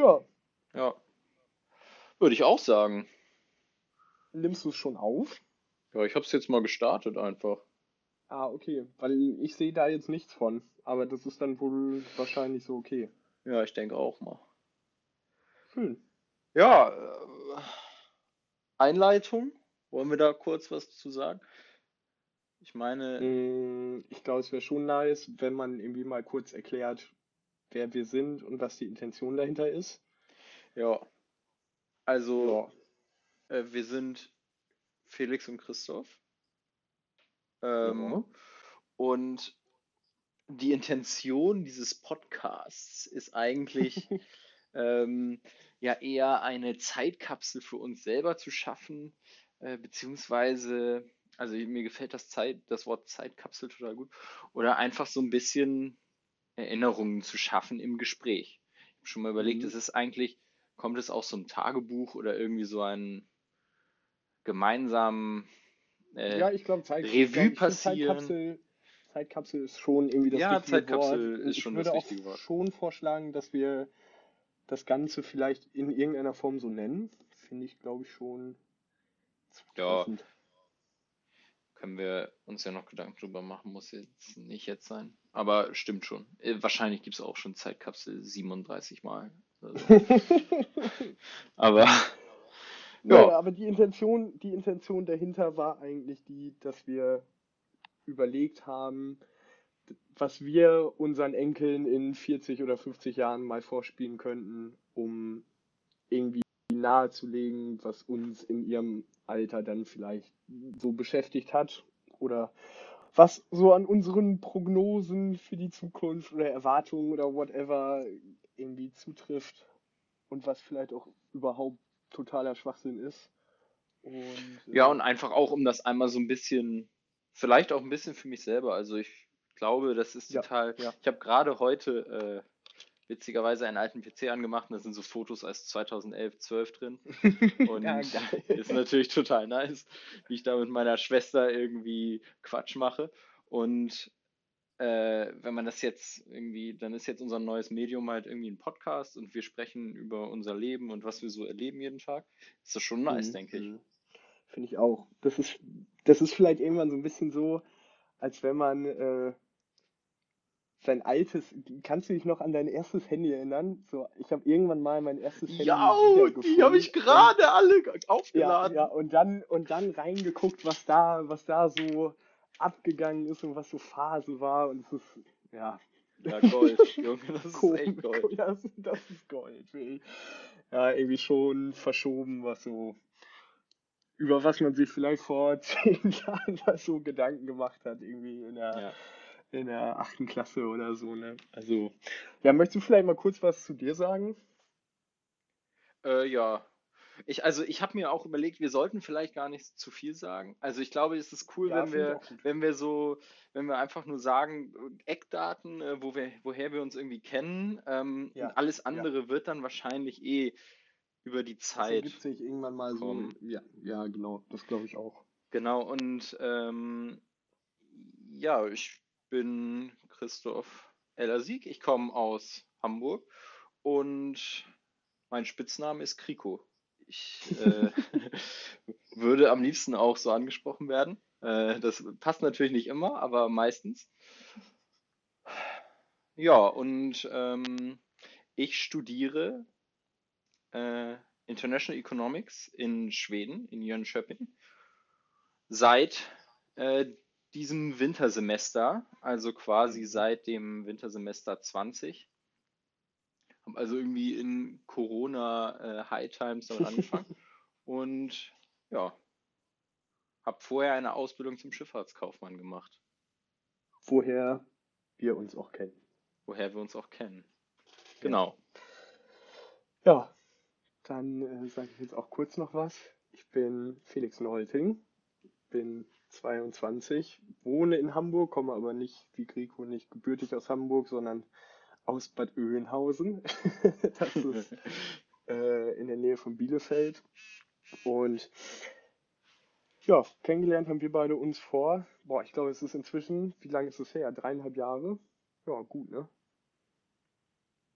Ja, Ja. Würde ich auch sagen. nimmst du es schon auf? Ja, ich habe es jetzt mal gestartet einfach. Ah, okay, weil ich sehe da jetzt nichts von. Aber das ist dann wohl wahrscheinlich so okay. Ja, ich denke auch mal. Schön. Ja, äh, Einleitung. Wollen wir da kurz was zu sagen? Ich meine, Mm, Ich glaube, es wäre schon nice, wenn man irgendwie mal kurz erklärt, wer wir sind und was die Intention dahinter ist. ja. Also, Ja. äh, wir sind Felix und Christoph. Ähm, Ja. Und die Intention dieses Podcasts ist eigentlich ähm, ja eher eine Zeitkapsel für uns selber zu schaffen, äh, beziehungsweise, also mir gefällt das Zeit, das Wort Zeitkapsel total gut, oder einfach so ein bisschen Erinnerungen zu schaffen im Gespräch. Ich habe schon mal überlegt, Mhm. ist es eigentlich, kommt es aus so einem Tagebuch oder irgendwie so einen gemeinsamen äh, Ja, ich glaube, Zeit, Revue ich glaub, passieren. Zeitkapsel, Zeitkapsel ist schon irgendwie das Ja, richtige Zeitkapsel Wort. ist ich schon würde das auch richtige Wort. schon vorschlagen, dass wir das Ganze vielleicht in irgendeiner Form so nennen. Finde ich, glaube ich, schon Ja. Können wir uns ja noch Gedanken drüber machen, muss jetzt nicht jetzt sein. Aber stimmt schon. Äh, Wahrscheinlich gibt es auch schon Zeitkapsel 37 Mal. oder so. Aber Ja, ja, aber die Intention, die Intention dahinter war eigentlich die, dass wir überlegt haben, was wir unseren Enkeln in 40 oder 50 Jahren mal vorspielen könnten, um irgendwie nahezulegen, was uns in ihrem Alter dann vielleicht so beschäftigt hat oder was so an unseren Prognosen für die Zukunft oder Erwartungen oder whatever irgendwie zutrifft und was vielleicht auch überhaupt totaler Schwachsinn ist. Und ja, äh, und einfach auch, um das einmal so ein bisschen, vielleicht auch ein bisschen für mich selber. Also ich glaube, das ist ja, total. ja. Ich habe gerade heute äh, witzigerweise einen alten PC angemacht und da sind so Fotos als 2011, 12 drin. Und Ja, ist natürlich total nice, wie ich da mit meiner Schwester irgendwie Quatsch mache. Und äh, wenn man das jetzt irgendwie, dann ist jetzt unser neues Medium halt irgendwie ein Podcast und wir sprechen über unser Leben und was wir so erleben jeden Tag. Ist das schon nice, Mhm, denke ich. Finde ich auch. Das ist, das ist vielleicht irgendwann so ein bisschen so, als wenn man äh, sein altes, kannst du dich noch an dein erstes Handy erinnern? So, ich habe irgendwann mal mein erstes Handy Ja, die habe ich gerade alle ja, aufgeladen. ja, und dann und dann reingeguckt, was da, was da so abgegangen ist und was so Phase war und es ist ja Ja, Gold, Junge, das ist Ko- echt Gold. Ja, das, das ist Gold. wirklich. Ja, irgendwie schon verschoben, was so, über was man sich vielleicht vor zehn Jahren so Gedanken gemacht hat, irgendwie in der, Ja. In der achten Klasse oder so, ne? Also, ja, möchtest du vielleicht mal kurz was zu dir sagen? Äh, ja. Ich, also ich habe mir auch überlegt, wir sollten vielleicht gar nicht zu viel sagen. Also ich glaube, es ist cool, Ja, wenn wir, wenn wir so, wenn wir einfach nur sagen, Eckdaten, äh, wo wir, woher wir uns irgendwie kennen, ähm, und Ja, alles ja. andere wird dann wahrscheinlich eh über die Das Zeit ergibt sich irgendwann mal so, ja, ja, genau, das glaube ich auch. Genau, und ähm, ja, ich bin Christoph Ellersieg, ich komme aus Hamburg und mein Spitzname ist Kriko. Ich äh, würde am liebsten auch so angesprochen werden. Äh, das passt natürlich nicht immer, aber meistens. Ja, und ähm, ich studiere äh, International Economics in Schweden, in Jönköping, seit äh, diesem Wintersemester, also quasi Mhm. seit dem Wintersemester 20. Habe also irgendwie in Corona äh, High Times damit angefangen und ja, habe vorher eine Ausbildung zum Schifffahrtskaufmann gemacht, Woher wir uns auch kennen. woher wir uns auch kennen. Genau. Ja, dann äh, sage ich jetzt auch kurz noch was. Ich bin Felix Neulting, bin 22, wohne in Hamburg, komme aber nicht wie Grieco nicht gebürtig aus Hamburg, sondern aus Bad Oeynhausen. Das ist äh, in der Nähe von Bielefeld. Und ja, kennengelernt haben wir beide uns vor, boah, ich glaube, es ist inzwischen, wie lange ist es her? Dreieinhalb Jahre? Ja, gut, ne?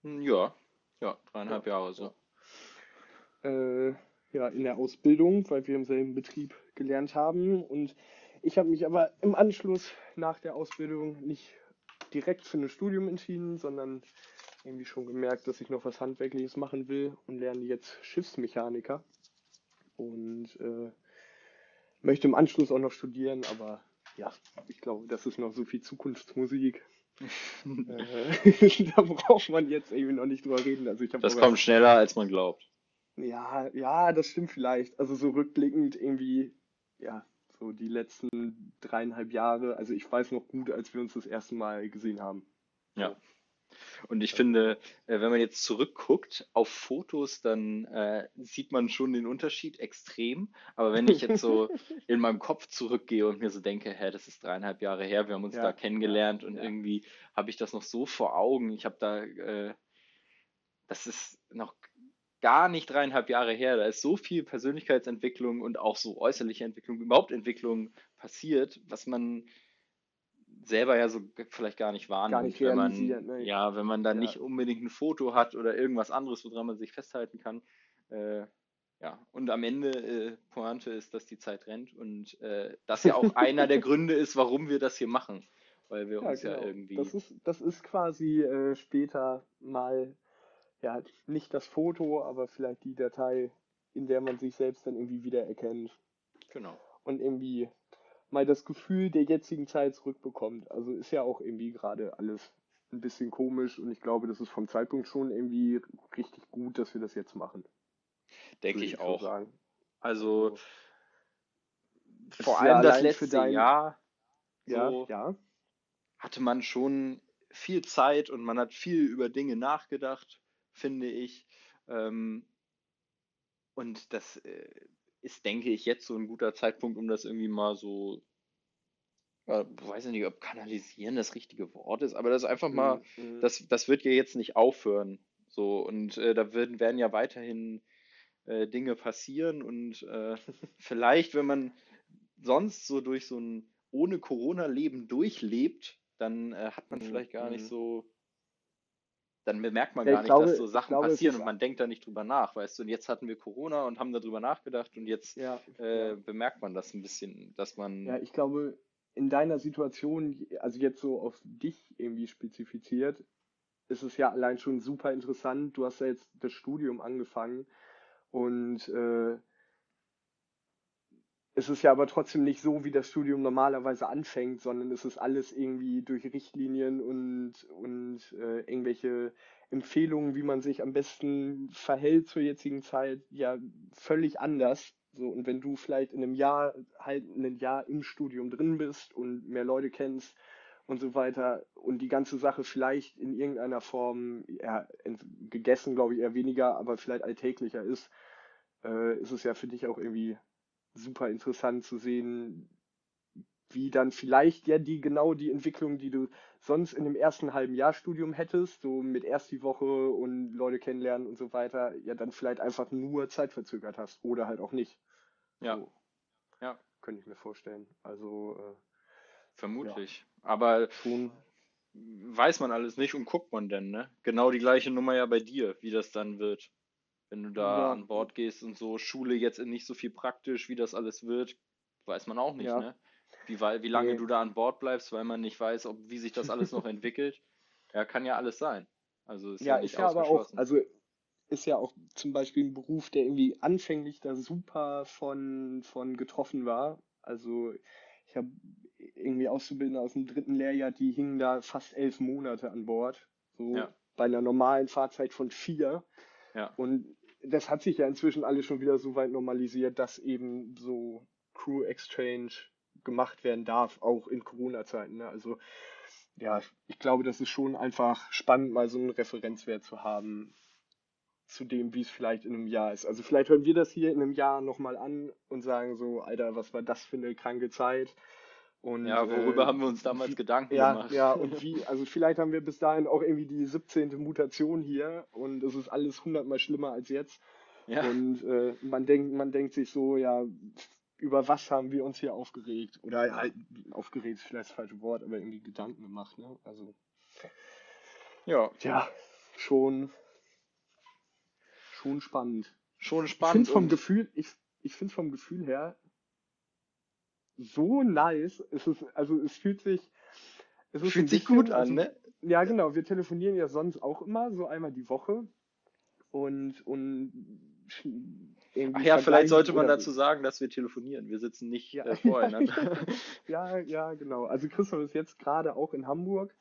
Hm, Ja, Ja, dreieinhalb Jahre so. Äh, ja, in der Ausbildung, weil wir im selben Betrieb gelernt haben. Und ich habe mich aber im Anschluss nach der Ausbildung nicht direkt für ein Studium entschieden, sondern irgendwie schon gemerkt, dass ich noch was Handwerkliches machen will und lerne jetzt Schiffsmechaniker. Und äh, möchte im Anschluss auch noch studieren, aber ja, ich glaube, das ist noch so viel Zukunftsmusik. äh, da braucht man jetzt irgendwie noch nicht drüber reden. Also ich das kommt schneller, als man glaubt. Ja, ja, das stimmt vielleicht. Also so rückblickend irgendwie, ja, so die letzten dreieinhalb Jahre. Also ich weiß noch gut, als wir uns das erste Mal gesehen haben. Ja. Und ich finde, äh, wenn man jetzt zurückguckt auf Fotos, dann äh, sieht man schon den Unterschied extrem. Aber wenn ich jetzt so in meinem Kopf zurückgehe und mir so denke, hä, das ist dreieinhalb Jahre her, wir haben uns ja, da kennengelernt und ja. irgendwie habe ich das noch so vor Augen. Ich habe da, äh, das ist noch gar nicht dreieinhalb Jahre her. Da ist so viel Persönlichkeitsentwicklung und auch so äußerliche Entwicklung, überhaupt Entwicklung passiert, was man selber ja so vielleicht gar nicht wahrnimmt, gar nicht wenn man ne? ja, wenn man da ja. nicht unbedingt ein Foto hat oder irgendwas anderes, woran man sich festhalten kann. Äh, ja, und am Ende äh, Pointe ist, dass die Zeit rennt und äh, das ja auch einer der Gründe ist, warum wir das hier machen, weil wir ja, uns genau. ja irgendwie das ist das ist quasi äh, später mal ja nicht das Foto, aber vielleicht die Datei, in der man sich selbst dann irgendwie wiedererkennt. Genau. Und irgendwie mal das Gefühl der jetzigen Zeit zurückbekommt. Also ist ja auch irgendwie gerade alles ein bisschen komisch und ich glaube, das ist vom Zeitpunkt schon irgendwie richtig gut, dass wir das jetzt machen. Denke ich, ich auch. Also, also vor allem das letzte dein... Jahr ja, so ja. hatte man schon viel Zeit und man hat viel über Dinge nachgedacht, finde ich. Ähm, und das äh, ist, denke ich, jetzt so ein guter Zeitpunkt, um das irgendwie mal so, äh, weiß ich nicht, ob kanalisieren das richtige Wort ist, aber das einfach mal, mhm. das, das wird ja jetzt nicht aufhören. So, und äh, da werden, werden ja weiterhin äh, Dinge passieren und äh, vielleicht, wenn man sonst so durch so ein ohne Corona-Leben durchlebt, dann äh, hat man mhm. vielleicht gar nicht mhm. so dann bemerkt man ja, gar nicht, glaube, dass so Sachen glaube, passieren und man denkt da nicht drüber nach, weißt du. Und jetzt hatten wir Corona und haben darüber nachgedacht und jetzt ja, äh, ja. bemerkt man das ein bisschen, dass man. Ja, ich glaube, in deiner Situation, also jetzt so auf dich irgendwie spezifiziert, ist es ja allein schon super interessant. Du hast ja jetzt das Studium angefangen und äh, es ist ja aber trotzdem nicht so, wie das Studium normalerweise anfängt, sondern es ist alles irgendwie durch Richtlinien und, und äh, irgendwelche Empfehlungen, wie man sich am besten verhält zur jetzigen Zeit, ja völlig anders. So, und wenn du vielleicht in einem Jahr halt ein Jahr im Studium drin bist und mehr Leute kennst und so weiter und die ganze Sache vielleicht in irgendeiner Form ja, gegessen, glaube ich, eher weniger, aber vielleicht alltäglicher ist, äh, ist es ja für dich auch irgendwie super interessant zu sehen, wie dann vielleicht ja die genau die Entwicklung, die du sonst in dem ersten halben Jahr Studium hättest, so mit erst die Woche und Leute kennenlernen und so weiter, ja dann vielleicht einfach nur Zeit verzögert hast oder halt auch nicht. Ja. So, ja. Könnte ich mir vorstellen. Also äh, vermutlich. Ja. Aber schon weiß man alles nicht und guckt man denn, ne? Genau die gleiche Nummer ja bei dir, wie das dann wird wenn du da ja. an Bord gehst und so, Schule jetzt nicht so viel praktisch, wie das alles wird, weiß man auch nicht, ja. ne? Wie, wie lange nee. du da an Bord bleibst, weil man nicht weiß, ob, wie sich das alles noch entwickelt. Ja, kann ja alles sein. Also ist ja, ja nicht ist ja aber auch, also ist ja auch zum Beispiel ein Beruf, der irgendwie anfänglich da super von, von getroffen war. Also ich habe irgendwie Auszubildende aus dem dritten Lehrjahr, die hingen da fast elf Monate an Bord. So ja. bei einer normalen Fahrzeit von vier. Ja. Und das hat sich ja inzwischen alles schon wieder so weit normalisiert, dass eben so Crew Exchange gemacht werden darf, auch in Corona-Zeiten. Ne? Also ja, ich glaube, das ist schon einfach spannend, mal so einen Referenzwert zu haben zu dem, wie es vielleicht in einem Jahr ist. Also vielleicht hören wir das hier in einem Jahr nochmal an und sagen so, Alter, was war das für eine kranke Zeit? Und, ja, worüber äh, haben wir uns damals Gedanken ja, gemacht? Ja, und wie, also vielleicht haben wir bis dahin auch irgendwie die 17. Mutation hier und es ist alles hundertmal schlimmer als jetzt. Ja. Und äh, man denkt, man denkt sich so, ja, über was haben wir uns hier aufgeregt? Oder ja, aufgeregt ist vielleicht das falsche Wort, aber irgendwie Gedanken gemacht, ne? Also. Ja. Ja, schon schon spannend. Schon Ich spannend finde vom Gefühl, ich, ich finde vom Gefühl her so nice. Es ist, also es fühlt sich, es fühlt sich gut bisschen, an, also ne? ja genau, wir telefonieren ja sonst auch immer, so einmal die Woche und, und Ach ja, vielleicht sollte man dazu sagen, dass wir telefonieren. Wir sitzen nicht ja, äh, voreinander. ja, ja, genau. Also Christoph ist jetzt gerade auch in Hamburg,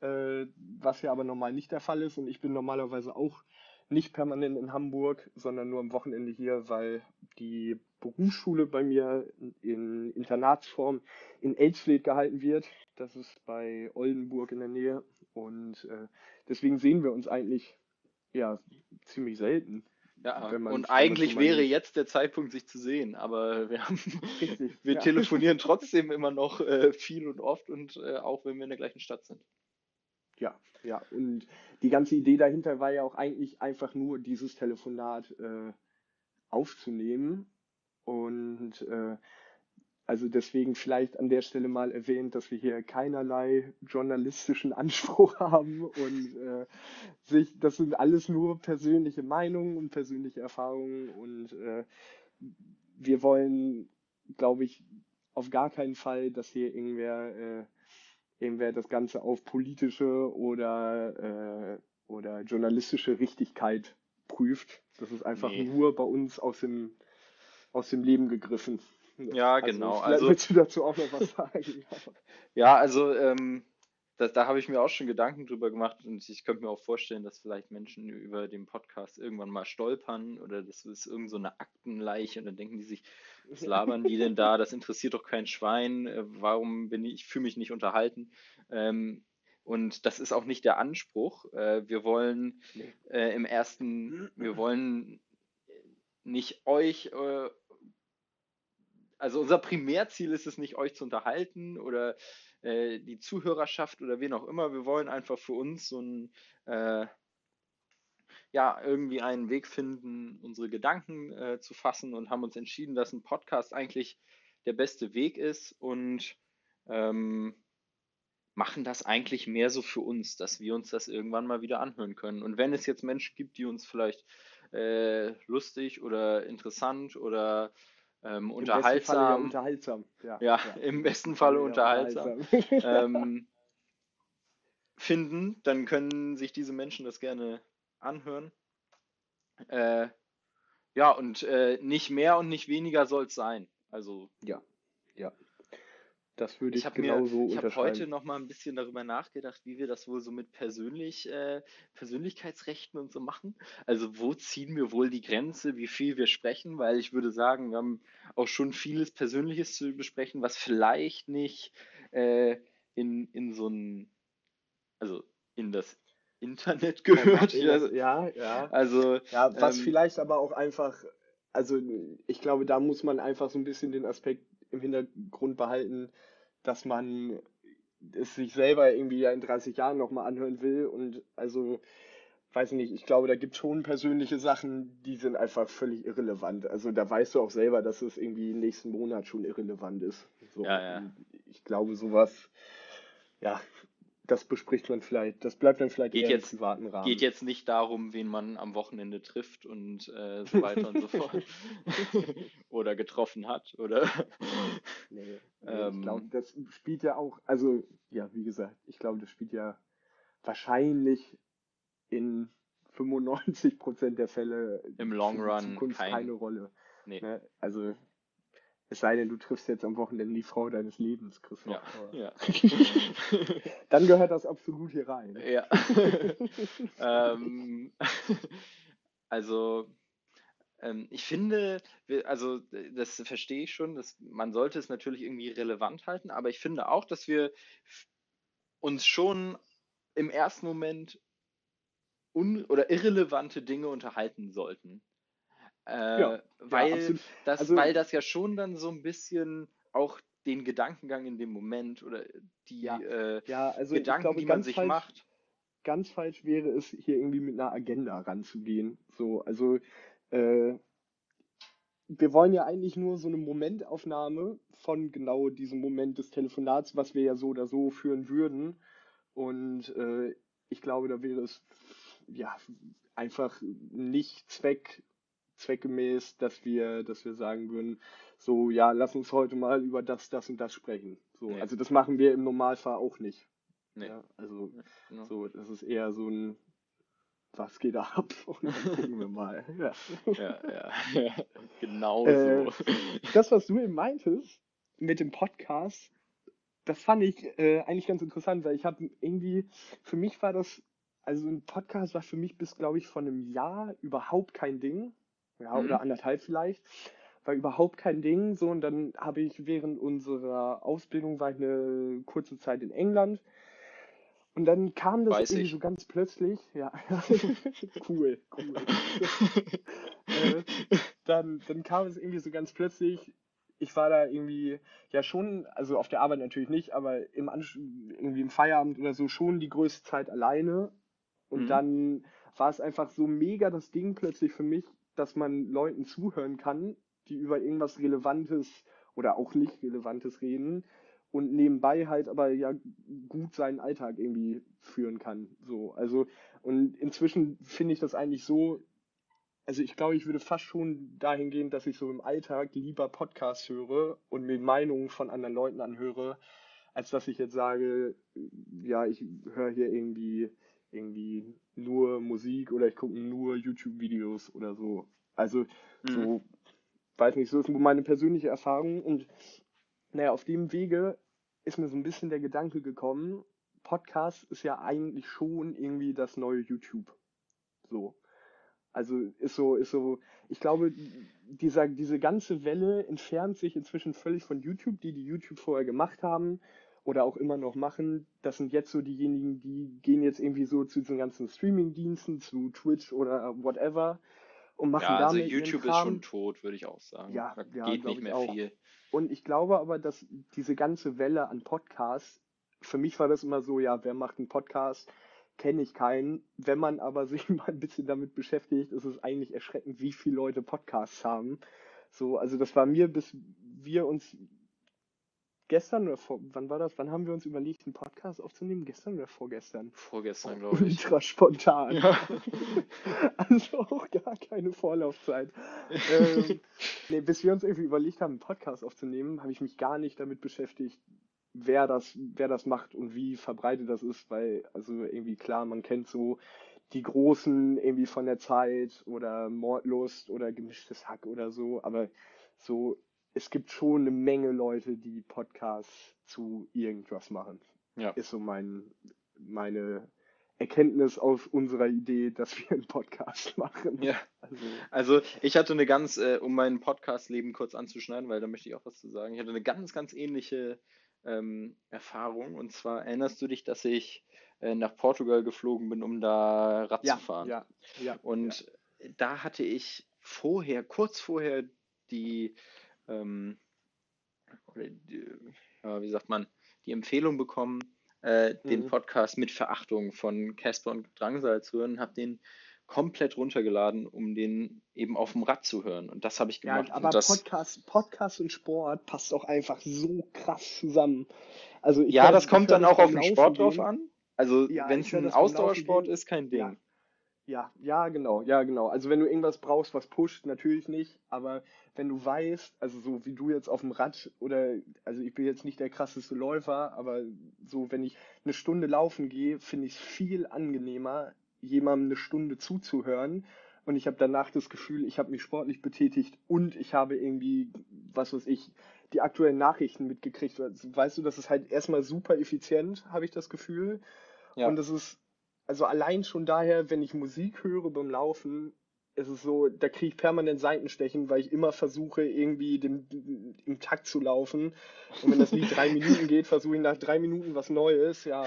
äh, was ja aber normal nicht der Fall ist und ich bin normalerweise auch nicht permanent in Hamburg, sondern nur am Wochenende hier, weil die Berufsschule bei mir in Internatsform in Elsfleth gehalten wird. Das ist bei Oldenburg in der Nähe und äh, deswegen sehen wir uns eigentlich ja ziemlich selten, Ja, und so eigentlich mal wäre jetzt der Zeitpunkt, sich zu sehen, aber wir haben, Richtig, wir ja. telefonieren trotzdem immer noch äh, viel und oft und äh, auch wenn wir in der gleichen Stadt sind. Ja, ja. Und die ganze Idee dahinter war ja auch eigentlich einfach nur dieses Telefonat äh, aufzunehmen. Und äh, also deswegen vielleicht an der Stelle mal erwähnt, dass wir hier keinerlei journalistischen Anspruch haben und äh, sich, das sind alles nur persönliche Meinungen und persönliche Erfahrungen und äh, wir wollen, glaube ich, auf gar keinen Fall, dass hier irgendwer, äh, irgendwer das Ganze auf politische oder, äh, oder journalistische Richtigkeit prüft. Das ist einfach Nee. nur bei uns aus dem, aus dem Leben gegriffen. Ja, Also, genau. vielleicht Also, willst du dazu auch noch was sagen? ja, also ähm, da, da habe ich mir auch schon Gedanken drüber gemacht und ich könnte mir auch vorstellen, dass vielleicht Menschen über den Podcast irgendwann mal stolpern oder das ist irgend so eine Aktenleiche und dann denken die sich, was labern die denn da? Das interessiert doch kein Schwein. äh, Warum bin ich, ich fühle mich nicht unterhalten? Ähm, und das ist auch nicht der Anspruch. Äh, wir wollen äh, im ersten, wir wollen nicht euch, äh, also unser Primärziel ist es nicht, euch zu unterhalten oder äh, die Zuhörerschaft oder wen auch immer. Wir wollen einfach für uns so ein, äh, ja, irgendwie einen Weg finden, unsere Gedanken äh, zu fassen und haben uns entschieden, dass ein Podcast eigentlich der beste Weg ist und ähm, machen das eigentlich mehr so für uns, dass wir uns das irgendwann mal wieder anhören können. Und wenn es jetzt Menschen gibt, die uns vielleicht äh, lustig oder interessant oder ähm, Im besten Falle ja unterhaltsam, unterhaltsam. Ja, ja, ja. im besten Im Falle unterhaltsam, unterhaltsam. ähm, finden, dann können sich diese Menschen das gerne anhören. Äh, ja, und äh, nicht mehr und nicht weniger soll es sein. Also Ja, ja. Das würde ich ich habe mir, genauso ich habe heute noch mal ein bisschen darüber nachgedacht, wie wir das wohl so mit persönlich, äh, Persönlichkeitsrechten und so machen. Also wo ziehen wir wohl die Grenze, wie viel wir sprechen? Weil ich würde sagen, wir haben auch schon vieles Persönliches zu besprechen, was vielleicht nicht äh, in, in so ein, also in das Internet gehört. Also, ja, ja. also Ja, was ähm, vielleicht aber auch einfach, also ich glaube, da muss man einfach so ein bisschen den Aspekt im Hintergrund behalten, dass man es sich selber irgendwie ja in 30 Jahren nochmal anhören will. Und also, weiß ich nicht, ich glaube, da gibt es schon persönliche Sachen, die sind einfach völlig irrelevant. Also da weißt du auch selber, dass es irgendwie nächsten Monat schon irrelevant ist. So, Ja, ja. ich glaube, sowas, ja, das bespricht man vielleicht, das bleibt dann vielleicht Geht eher im jetzt- privaten Rahmen. geht jetzt nicht darum, wen man am Wochenende trifft und äh, so weiter und so fort. oder getroffen hat. Oder Nee, Ähm, ich glaube, das spielt ja auch, also ja, wie gesagt, ich glaube, das spielt ja wahrscheinlich in 95% der Fälle Im Long Run Zukunft kein- keine Rolle. nee. Ne? Also es sei denn, du triffst jetzt am Wochenende die Frau deines Lebens, Christoph. Ja, ja. Dann gehört das absolut hier rein. ja. ähm, also ähm, ich finde, also das verstehe ich schon, dass man sollte es natürlich irgendwie relevant halten, aber ich finde auch, dass wir uns schon im ersten Moment un oder irrelevante Dinge unterhalten sollten. Äh, Ja, weil, absolut. das, Also- weil das ja schon dann so ein bisschen auch den Gedankengang in dem Moment oder die Ja, äh, Ja, also Gedanken, glaube, die man sich falsch, macht. ganz falsch wäre es, hier irgendwie mit einer Agenda ranzugehen. So, also äh, wir wollen ja eigentlich nur so eine Momentaufnahme von genau diesem Moment des Telefonats, was wir ja so oder so führen würden. Und äh, ich glaube, da wäre es ja, einfach nicht zweck, zweckgemäß, dass wir, dass wir sagen würden, so, ja, lass uns heute mal über das, das und das sprechen. So, Nee. also das machen wir im Normalfall auch nicht. Nee. Ja, also Ja. so, das ist eher so ein was geht ab? Und dann gucken wir mal. Ja. Ja, ja, ja. Genau Äh, so. Das, was du eben meintest mit dem Podcast, das fand ich äh, eigentlich ganz interessant, weil ich habe irgendwie, für mich war das, also ein Podcast war für mich bis, glaube ich, von einem Jahr überhaupt kein Ding. Ja, Mhm. oder anderthalb vielleicht. War überhaupt kein Ding. So, und dann habe ich während unserer Ausbildung war ich eine kurze Zeit in England. Und dann kam das Weiß irgendwie ich. so ganz plötzlich. Ja, cool, cool. äh, dann, dann kam es irgendwie so ganz plötzlich. Ich war da irgendwie, ja schon, also auf der Arbeit natürlich nicht, aber im Ansch irgendwie im Feierabend oder so schon die größte Zeit alleine. Und Mhm. dann war es einfach so mega das Ding plötzlich für mich, dass man Leuten zuhören kann, die über irgendwas Relevantes oder auch nicht Relevantes reden und nebenbei halt aber ja gut seinen Alltag irgendwie führen kann. So, also, und inzwischen finde ich das eigentlich so, also ich glaube, ich würde fast schon dahin gehen, dass ich so im Alltag lieber Podcasts höre und mir Meinungen von anderen Leuten anhöre, als dass ich jetzt sage, ja, ich höre hier irgendwie irgendwie nur Musik oder ich gucke nur YouTube-Videos oder so. Also Mhm. so, weiß nicht, so ist meine persönliche Erfahrung und naja, auf dem Wege ist mir so ein bisschen der Gedanke gekommen, Podcast ist ja eigentlich schon irgendwie das neue YouTube. So. Also ist so, ist so, ich glaube, dieser, diese ganze Welle entfernt sich inzwischen völlig von YouTube, die die YouTube vorher gemacht haben oder auch immer noch machen. Das sind jetzt so diejenigen, die gehen jetzt irgendwie so zu diesen ganzen Streaming-Diensten, zu Twitch oder whatever und machen Ja, also damit YouTube ist schon tot, würde ich auch sagen. Ja, da ja, geht nicht ich mehr auch. viel. Und ich glaube aber, dass diese ganze Welle an Podcasts, für mich war das immer so, ja, wer macht einen Podcast? Kenne ich keinen. Wenn man aber sich mal ein bisschen damit beschäftigt, ist es eigentlich erschreckend, wie viele Leute Podcasts haben. So, also das war mir, bis wir uns gestern oder vor, wann war das? Wann haben wir uns überlegt, einen Podcast aufzunehmen? Gestern oder vorgestern? Vorgestern, glaube ich. Ultra spontan. Ja. Also auch gar keine Vorlaufzeit. ähm, nee, bis wir uns irgendwie überlegt haben, einen Podcast aufzunehmen, habe ich mich gar nicht damit beschäftigt, wer das, wer das macht und wie verbreitet das ist, weil, also irgendwie klar, man kennt so die Großen irgendwie von der Zeit oder Mordlust oder gemischtes Hack oder so, aber so, es gibt schon eine Menge Leute, die Podcasts zu irgendwas machen. Ja. Ist so mein, meine Erkenntnis aus unserer Idee, dass wir einen Podcast machen. Ja. Also, Also ich hatte eine ganz, äh, um mein Podcast-Leben kurz anzuschneiden, weil da möchte ich auch was zu sagen. Ich hatte eine ganz, ganz ähnliche ähm, Erfahrung. Und zwar erinnerst du dich, dass ich äh, nach Portugal geflogen bin, um da Rad ja, zu fahren. ja, ja. Und da hatte ich vorher, kurz vorher die, ähm, oder die, ja, wie sagt man, die Empfehlung bekommen, äh, den Mhm. Podcast mit Verachtung von Casper und Drangsal zu hören, habe den komplett runtergeladen, um den eben auf dem Rad zu hören. Und das habe ich Ja, gemacht. aber und das, Podcast, Podcast und Sport passt auch einfach so krass zusammen. Also ich ja, hör- das kommt dann auch auf den Sport drauf an. Also Ja, wenn es ein Ausdauersport ist, kein Ding. Ja. Ja, ja, genau, ja, genau. Also wenn du irgendwas brauchst, was pusht, natürlich nicht, aber wenn du weißt, also so wie du jetzt auf dem Rad oder, also ich bin jetzt nicht der krasseste Läufer, aber so wenn ich eine Stunde laufen gehe, finde ich es viel angenehmer, jemandem eine Stunde zuzuhören und ich habe danach das Gefühl, ich habe mich sportlich betätigt und ich habe irgendwie, was weiß ich, die aktuellen Nachrichten mitgekriegt. Weißt du, das ist halt erstmal super effizient, habe ich das Gefühl. Ja. Und das ist, also allein schon daher, wenn ich Musik höre beim Laufen, ist es so, da kriege ich permanent Seitenstechen, weil ich immer versuche, irgendwie dem, im Takt zu laufen. Und wenn das Lied drei Minuten geht, versuche ich nach drei Minuten was Neues, ja,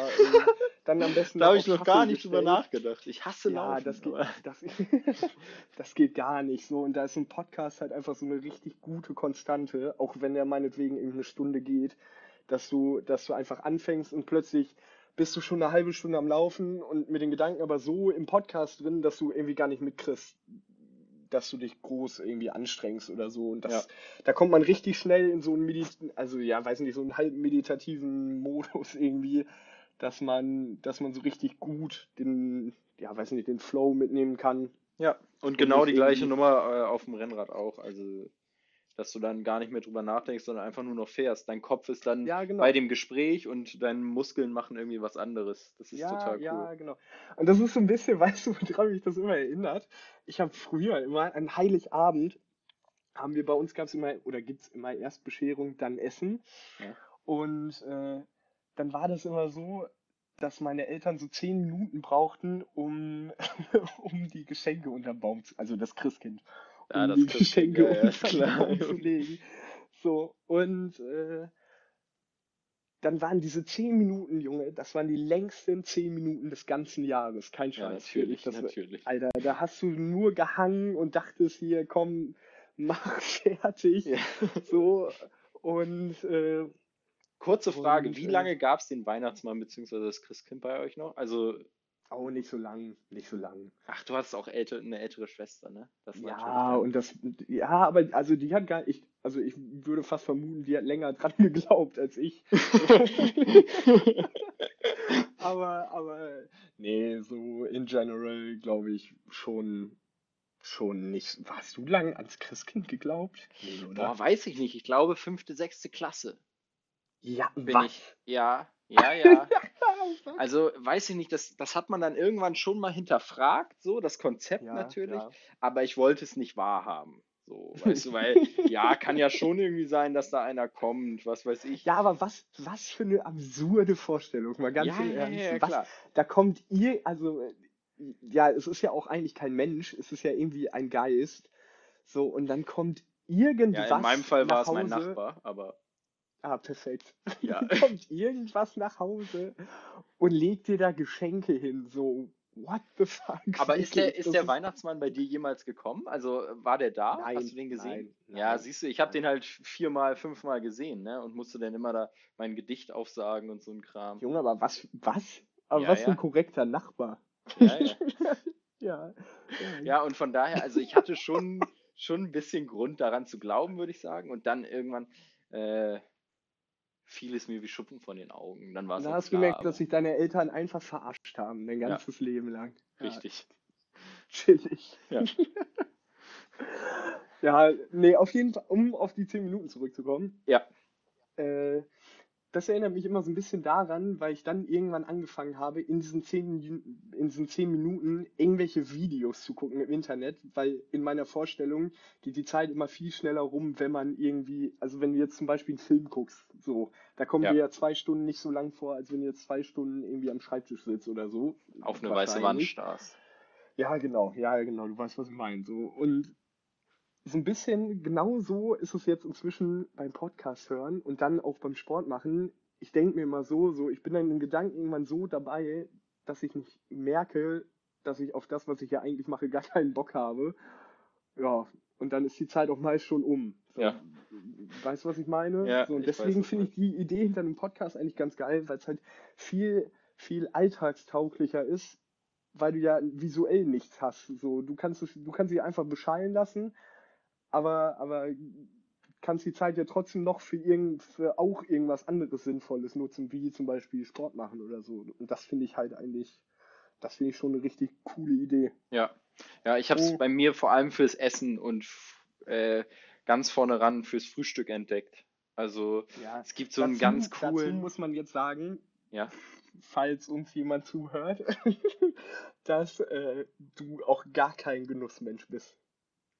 dann am besten Da habe ich noch gar nicht drüber nachgedacht. Ich hasse Ja, Laufen. das geht, das, das geht gar nicht so. Und da ist ein Podcast halt einfach so eine richtig gute Konstante, auch wenn der meinetwegen irgendwie eine Stunde geht, dass du, dass du einfach anfängst und plötzlich bist du schon eine halbe Stunde am Laufen und mit den Gedanken aber so im Podcast drin, dass du irgendwie gar nicht mitkriegst, dass du dich groß irgendwie anstrengst oder so. Und das, Ja. da kommt man richtig schnell in so einen Medit also ja, weiß nicht, so einen halb meditativen Modus irgendwie, dass man, dass man so richtig gut den, ja, weiß nicht, den Flow mitnehmen kann. Ja, und genau die gleiche Nummer äh, auf dem Rennrad auch. Also, dass du dann gar nicht mehr drüber nachdenkst, sondern einfach nur noch fährst. Dein Kopf ist dann Ja, genau. bei dem Gespräch und deine Muskeln machen irgendwie was anderes. Das ist Ja, total cool. ja, genau. Und das ist so ein bisschen, weißt du, woran mich das immer erinnert? Ich habe früher immer an Heiligabend haben wir bei uns gab es immer oder gibt es immer erst Bescherung, dann Essen. Ja. Und äh, dann war das immer so, dass meine Eltern so zehn Minuten brauchten, um, um die Geschenke unterm Baum zu, also das Christkind, Ja, das die Geschenke ja, ja, ist unterm klar. Baum zu legen. So, und äh, dann waren diese zehn Minuten, Junge, das waren die längsten zehn Minuten des ganzen Jahres. Kein Ja, Scheiß. natürlich, Das natürlich. Alter, da hast du nur gehangen und dachtest hier, komm, mach fertig. Ja. So, und äh, Kurze Frage, Und, wie äh, lange gab es den Weihnachtsmann bzw. das Christkind bei euch noch? Also, auch nicht so lang, nicht so lang. ach, du hast auch älter, eine ältere Schwester, ne? Ja, und das, ja, aber also die hat gar ich, also ich würde fast vermuten, die hat länger dran geglaubt als ich. aber, aber, nee, so in general glaube ich schon, schon nicht. Hast du lang ans Christkind geglaubt? Nee, oder? Boah, weiß ich nicht. Ich glaube, fünfte, sechste Klasse ja, bin was? ich. Ja, ja, ja. Also, weiß ich nicht, das, das hat man dann irgendwann schon mal hinterfragt, so, das Konzept Ja, natürlich, ja. aber ich wollte es nicht wahrhaben. So, weißt du, weil, ja, kann ja schon irgendwie sein, dass da einer kommt, was weiß ich. Ja, aber was, was für eine absurde Vorstellung, mal ganz ja, im Ernst. ja, ja, was, da kommt ihr, also, äh, ja, es ist ja auch eigentlich kein Mensch, es ist ja irgendwie ein Geist. So, und dann kommt irgendwas. Ja, in meinem Fall war es mein. Nachbar, aber Ah, perfekt. Ja. Kommt irgendwas nach Hause und legt dir da Geschenke hin. So, what the fuck? Aber ist der, ist der Weihnachtsmann bei dir jemals gekommen? Also war der da? Nein, Hast du den gesehen? nein, ja, nein, siehst du, ich habe den halt viermal, fünfmal gesehen, ne? Und musste dann immer da mein Gedicht aufsagen und so ein Kram. Junge, aber was, was? Aber Ja, was für ein korrekter Nachbar. Ja, ja. Ja. ja, und von daher, also ich hatte schon, schon ein bisschen Grund daran zu glauben, würde ich sagen. Und dann irgendwann äh, fiel es mir wie Schuppen von den Augen. Dann war es Da hast du gemerkt, dass sich deine Eltern einfach verarscht haben, dein Ja. ganzes Leben lang. Ja, Richtig. chillig. Ja. Ja, nee, auf jeden Fall, um auf die 10 Minuten zurückzukommen. Ja. Äh, das erinnert mich immer so ein bisschen daran, weil ich dann irgendwann angefangen habe, in diesen 10, Minuten- in diesen 10 Minuten irgendwelche Videos zu gucken im Internet, weil in meiner Vorstellung geht die Zeit immer viel schneller rum, wenn man irgendwie, also wenn du jetzt zum Beispiel einen Film guckst, so, da kommen Ja. dir ja zwei Stunden nicht so lang vor, als wenn du jetzt zwei Stunden irgendwie am Schreibtisch sitzt oder so. Auf eine weiße Wand starrst. Ja, genau, ja, genau, du weißt, was ich meine. So. Und so ein bisschen genau so ist es jetzt inzwischen beim Podcast hören und dann auch beim Sport machen. Ich denke mir immer so, so, ich bin dann in Gedanken irgendwann so dabei, dass ich nicht merke, dass ich auf das, was ich ja eigentlich mache, gar keinen Bock habe. Ja, und dann ist die Zeit auch meist schon um. So, Ja. Weißt du, was ich meine? Ja, so, und deswegen finde ich die Idee hinter einem Podcast eigentlich ganz geil, weil es halt viel, viel alltagstauglicher ist, weil du ja visuell nichts hast. So, du kannst es, du kannst dich einfach beschallen lassen, aber, aber kannst die Zeit ja trotzdem noch für irgend, für auch irgendwas anderes Sinnvolles nutzen, wie zum Beispiel Sport machen oder so. Und das finde ich halt eigentlich, das finde ich schon eine richtig coole Idee. Ja, ja, ich habe es Oh. bei mir vor allem fürs Essen und äh, ganz vorne ran fürs Frühstück entdeckt. Also Ja, es gibt so einen ganz Dazu coolen, muss man jetzt sagen, ja, falls uns jemand zuhört, dass äh, du auch gar kein Genussmensch bist.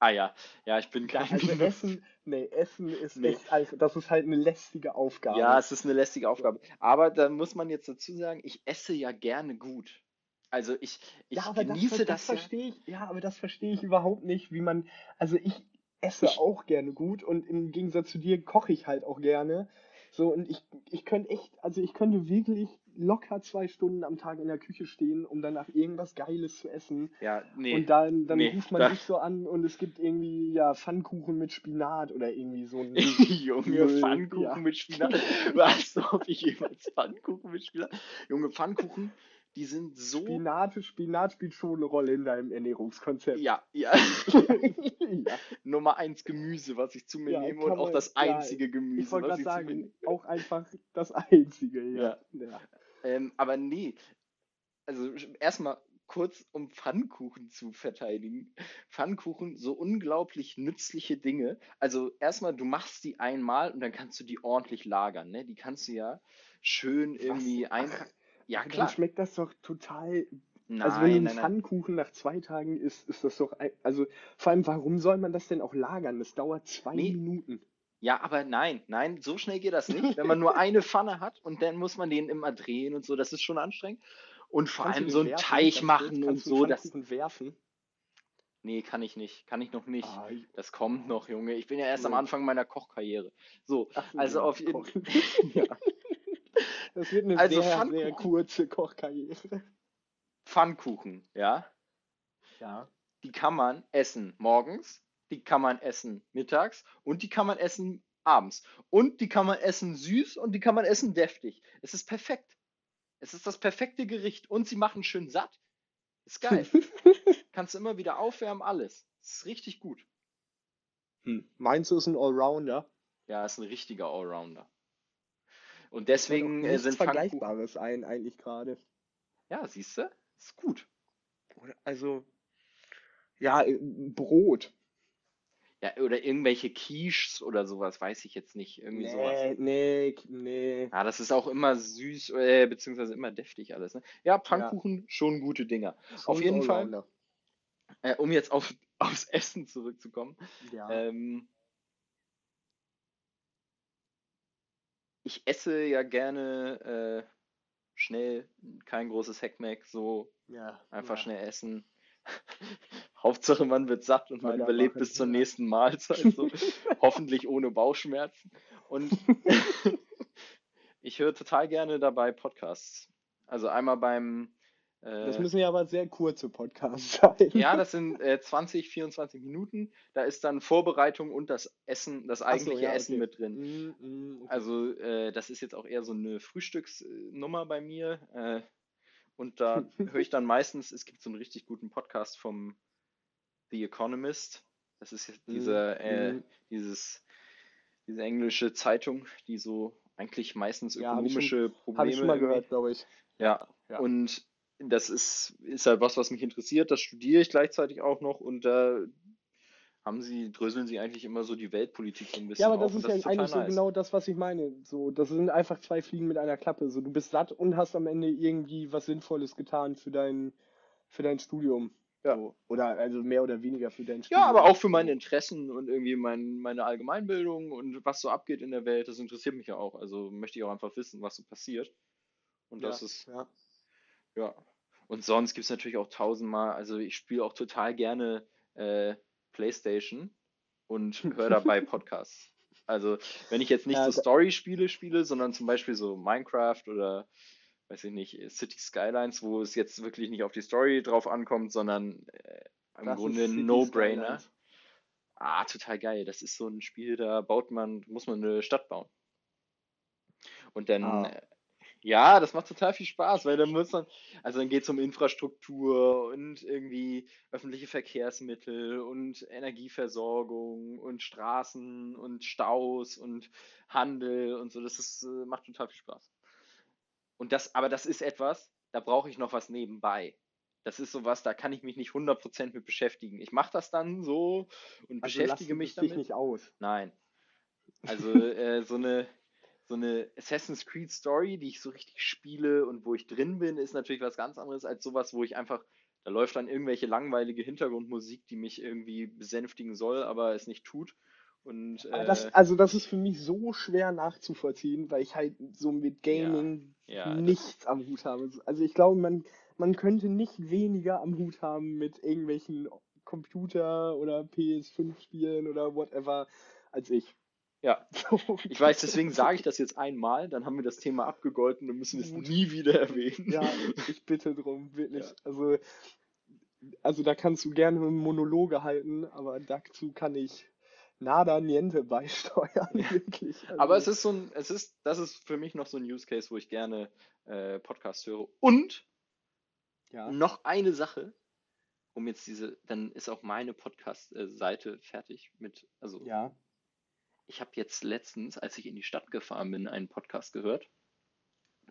Ah ja, ja, ich bin kein also Essen, nee, Essen ist Nee. echt einfach, das ist halt eine lästige Aufgabe. Ja, es ist eine lästige Aufgabe. Aber da muss man jetzt dazu sagen, ich esse ja gerne gut. Also ich, ich Ja, aber das, genieße ver- das, das ja. verstehe ich, ja, aber das verstehe ich überhaupt nicht, wie man, also ich esse Ich- auch gerne gut und im Gegensatz zu dir koche ich halt auch gerne. So, und ich, ich könnte echt, also ich könnte wirklich locker zwei Stunden am Tag in der Küche stehen, um danach irgendwas Geiles zu essen. Ja, nee. Und dann, dann nee, ruft man dich so an und es gibt irgendwie, ja, Pfannkuchen mit Spinat oder irgendwie so ein Junge, Pfannkuchen ja. mit Spinat. Weißt du, ob ich jemals Pfannkuchen mit Spinat? Junge, Pfannkuchen, die sind so. Spinat, Spinat spielt schon eine Rolle in deinem Ernährungskonzept. Ja, ja. ja. Nummer eins Gemüse, was ich zu mir Ja, nehme und auch man- das ja, einzige Gemüse, Ich wollte was gerade ich zu mir sagen, auch einfach das Einzige, ja. ja. Ähm, aber nee, also erstmal kurz, um Pfannkuchen zu verteidigen. Pfannkuchen, so unglaublich nützliche Dinge. Also erstmal, du machst die einmal und dann kannst du die ordentlich lagern. Ne? Die kannst du ja schön irgendwie einpacken. Ja, Dann klar. schmeckt das doch total. Nein, Also wenn du einen nein, nein. Pfannkuchen nach zwei Tagen isst, ist das doch. ein- Also vor allem, warum soll man das denn auch lagern? Das dauert zwei Nee. Minuten. Ja, aber nein, nein, so schnell geht das nicht. Wenn man nur eine Pfanne hat und dann muss man den immer drehen und so, das ist schon anstrengend. Und vor Kannst allem so einen werfen? Teig machen und so, das. Werfen? Nee, kann ich nicht. Kann ich noch nicht. Ah, Das kommt noch, Junge. Ich bin ja erst am Nee. Anfang meiner Kochkarriere. So, ach so, also ja, auf jeden ja. Das wird eine Also sehr, Pfannkuchen. sehr kurze Kochkarriere. Pfannkuchen, ja. Ja. Die kann man essen morgens, die kann man essen mittags und die kann man essen abends. Und die kann man essen süß und die kann man essen deftig. Es ist perfekt. Es ist das perfekte Gericht und sie machen schön satt. Ist geil. Kannst du immer wieder aufwärmen, alles. Ist richtig gut. hm. Meinst du, ist ein Allrounder? Ja, ist ein richtiger Allrounder. Und auch deswegen äh, nichts sind Pfannkuchen. Vergleichbares ein, eigentlich gerade. Ja, siehst du? Ist gut. Also, ja, äh, Brot. Ja, oder irgendwelche Quiches oder sowas, weiß ich jetzt nicht. Irgendwie sowas. Nee, nee, nee. Ja, das ist auch immer süß, äh, beziehungsweise immer deftig alles. Ne? Ja, Pfannkuchen, schon gute Dinger. Schon Auf jeden Fall. Äh, um jetzt auf, aufs Essen zurückzukommen. Ja. Ähm, ich esse ja gerne äh, schnell, kein großes Heckmeck, so ja. einfach ja. schnell essen. Hauptsache man wird satt und man Weitermachen, überlebt bis zur nächsten Mahlzeit. So. Hoffentlich ohne Bauchschmerzen. Und ich höre total gerne dabei Podcasts. Also einmal beim Das äh, müssen ja aber sehr kurze Podcasts sein. ja, das sind äh, 20, 24 Minuten. Da ist dann Vorbereitung und das Essen, das Ach so, eigentliche ja, Essen okay. mit drin. Mm, mm, okay. Also äh, das ist jetzt auch eher so eine Frühstücksnummer bei mir. Äh, und da höre ich dann meistens, es gibt so einen richtig guten Podcast vom The Economist. Das ist jetzt Mm, diese, äh, mm. dieses, diese englische Zeitung, die so eigentlich meistens Ja, hab schon- ökonomische Probleme. Habe ich schon mal gehört, glaube ich. Ja, Ja. und das ist, ist halt was, was mich interessiert. Das studiere ich gleichzeitig auch noch und da haben sie, dröseln sie eigentlich immer so die Weltpolitik so ein bisschen Ja, aber auf das und ist ja total eigentlich so nice. genau das, was ich meine. So, das sind einfach zwei Fliegen mit einer Klappe. So, du bist satt und hast am Ende irgendwie was Sinnvolles getan für dein, für dein Studium. Ja. So, oder also mehr oder weniger für dein Studium. Ja, aber auch für meine Interessen und irgendwie mein, meine Allgemeinbildung und was so abgeht in der Welt, das interessiert mich ja auch. Also möchte ich auch einfach wissen, was so passiert. Und ja, das ist, ja. ja. Und sonst gibt es natürlich auch tausendmal, also ich spiele auch total gerne äh, Playstation und höre dabei Podcasts. Also wenn ich jetzt nicht Ja, so Story-Spiele spiele, sondern zum Beispiel so Minecraft oder weiß ich nicht, City Skylines, wo es jetzt wirklich nicht auf die Story drauf ankommt, sondern äh, im Das Grunde ein No-Brainer. Ah, total geil. Das ist so ein Spiel, da baut man, muss man eine Stadt bauen. Und dann, Ah. Ja, das macht total viel Spaß, weil dann muss man, also dann geht es um Infrastruktur und irgendwie öffentliche Verkehrsmittel und Energieversorgung und Straßen und Staus und Handel und so. Das ist, äh, macht total viel Spaß. Und das, aber das ist etwas, da brauche ich noch was nebenbei. Das ist sowas, da kann ich mich nicht 100% mit beschäftigen. Ich mache das dann so und Also beschäftige mich es dich damit. nicht aus. Nein. Also äh, so eine so eine Assassin's Creed Story, die ich so richtig spiele und wo ich drin bin, ist natürlich was ganz anderes als sowas, wo ich einfach, da läuft dann irgendwelche langweilige Hintergrundmusik, die mich irgendwie besänftigen soll, aber es nicht tut. Und Aber äh, das, also das ist für mich so schwer nachzuvollziehen, weil ich halt so mit Gaming ja, das- nichts am Hut habe. Also ich glaube, man, man könnte nicht weniger am Hut haben mit irgendwelchen Computer- oder PS5-Spielen oder whatever als ich. Ja, ich weiß, deswegen sage ich das jetzt einmal, dann haben wir das Thema abgegolten und müssen es nie wieder erwähnen. Ja, ich bitte drum, wirklich. Ja. Also, also da kannst du gerne Monologe halten, aber dazu kann ich nada niente beisteuern, wirklich. Aber Also, es ist so ein, es ist, das ist für mich noch so ein Use Case, wo ich gerne äh, Podcasts höre. Und ja. noch eine Sache, um jetzt diese, dann ist auch meine Podcast-Seite fertig mit, also Ja. Ich habe jetzt letztens, als ich in die Stadt gefahren bin, einen Podcast gehört.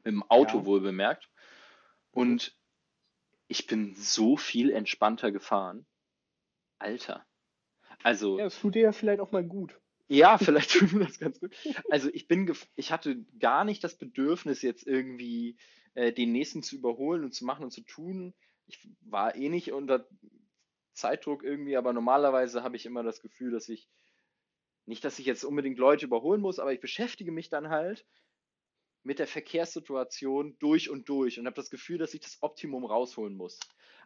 Im Auto Ja. wohl bemerkt. Und ich bin so viel entspannter gefahren. Alter. Also, Ja, das tut dir ja vielleicht auch mal gut. ja, vielleicht tut mir das ganz gut. Also ich bin, gef- ich hatte gar nicht das Bedürfnis, jetzt irgendwie äh, den nächsten zu überholen und zu machen und zu tun. Ich war eh nicht unter Zeitdruck irgendwie, aber normalerweise habe ich immer das Gefühl, dass ich, nicht, dass ich jetzt unbedingt Leute überholen muss, aber ich beschäftige mich dann halt mit der Verkehrssituation durch und durch und habe das Gefühl, dass ich das Optimum rausholen muss.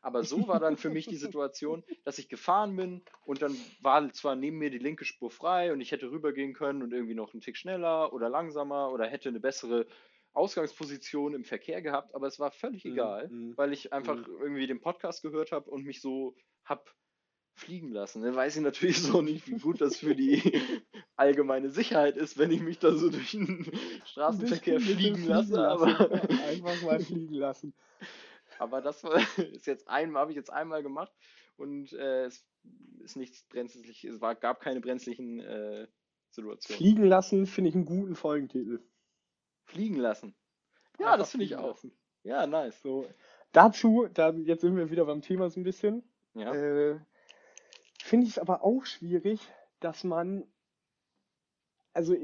Aber so war dann für mich die Situation, dass ich gefahren bin und dann war zwar neben mir die linke Spur frei und ich hätte rübergehen können und irgendwie noch einen Tick schneller oder langsamer oder hätte eine bessere Ausgangsposition im Verkehr gehabt, aber es war völlig Mhm, egal, mhm, weil ich einfach mhm. irgendwie den Podcast gehört habe und mich so hab fliegen lassen. Dann weiß ich natürlich so nicht, wie gut das für die allgemeine Sicherheit ist, wenn ich mich da so durch den Straßenverkehr fliegen lasse, aber einfach mal fliegen lassen. aber das ist jetzt einmal, habe ich jetzt einmal gemacht und äh, es ist nichts brenzlig, es war, gab keine brenzlichen äh, Situationen. Fliegen lassen finde ich einen guten Folgentitel. Fliegen lassen. Ja, Einfach das finde ich auch. lassen. Ja, nice. So. Dazu, da, jetzt sind wir wieder beim Thema so ein bisschen. Ja. Äh, finde ich es aber auch schwierig, dass man, also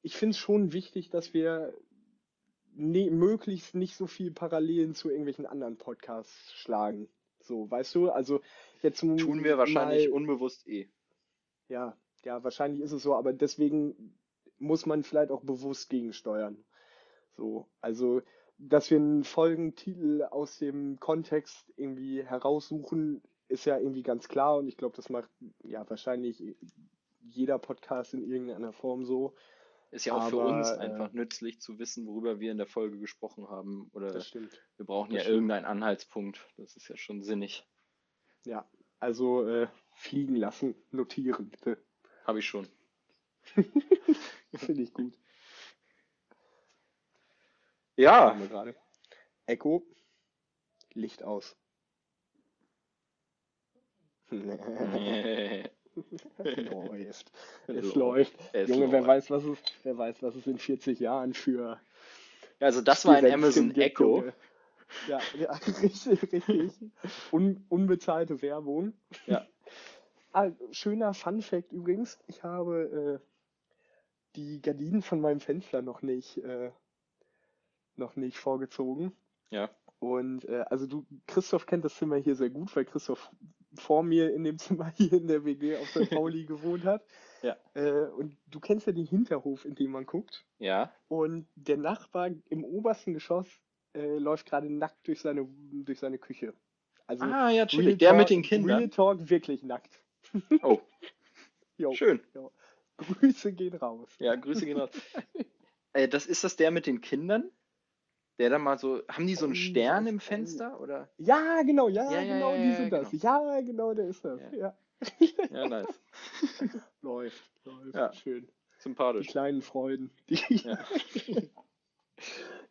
ich finde es schon wichtig, dass wir ne, möglichst nicht so viel Parallelen zu irgendwelchen anderen Podcasts schlagen. So, weißt du, also jetzt Tun wir wahrscheinlich mal, unbewusst eh. ja, ja, wahrscheinlich ist es so, aber deswegen muss man vielleicht auch bewusst gegensteuern. So, also, dass wir einen Folgentitel aus dem Kontext irgendwie heraussuchen, ist ja irgendwie ganz klar und ich glaube, das macht ja wahrscheinlich jeder Podcast in irgendeiner Form so. Ist ja auch für Aber, uns äh, einfach nützlich zu wissen, worüber wir in der Folge gesprochen haben. Oder Das stimmt. wir brauchen das ja stimmt. irgendeinen Anhaltspunkt. Das ist ja schon sinnig. Ja, also äh, fliegen lassen, notieren, bitte. Habe ich schon. Finde ich gut. Ja. Echo, Licht aus. läuft. Es läuft. Es Junge, wer läuft. weiß, was es, wer weiß, was es in 40 Jahren für Also das war ein Amazon Echo. Ja, ja, richtig, richtig. Un, unbezahlte Werbung. Ja. Ah, schöner Fun Fact übrigens. Ich habe äh, die Gardinen von meinem Fenster noch nicht, äh, noch nicht vorgezogen. Ja. Und äh, also du, Christoph kennt das Zimmer hier sehr gut, weil Christoph vor mir in dem Zimmer hier in der WG auf St. Pauli gewohnt hat. Ja. Äh, und du kennst ja den Hinterhof, in dem man guckt. Ja. Und der Nachbar im obersten Geschoss äh, läuft gerade nackt durch seine, durch seine Küche. Also Ah, ja, Real natürlich. Der Talk, mit den Kindern. Real Talk wirklich nackt. Oh, Jo, schön. Grüße gehen raus. Ja, Grüße gehen raus. äh, das ist das der mit den Kindern? Der da mal so, haben die so einen Oh, Stern im Fenster oder? Ja, genau, ja, Ja, ja, genau, ja, die sind das. Ja, genau, der ist das. Ja. Ja. Nice. Läuft, läuft. Schön. Die Sympathisch. kleinen Freuden. Die,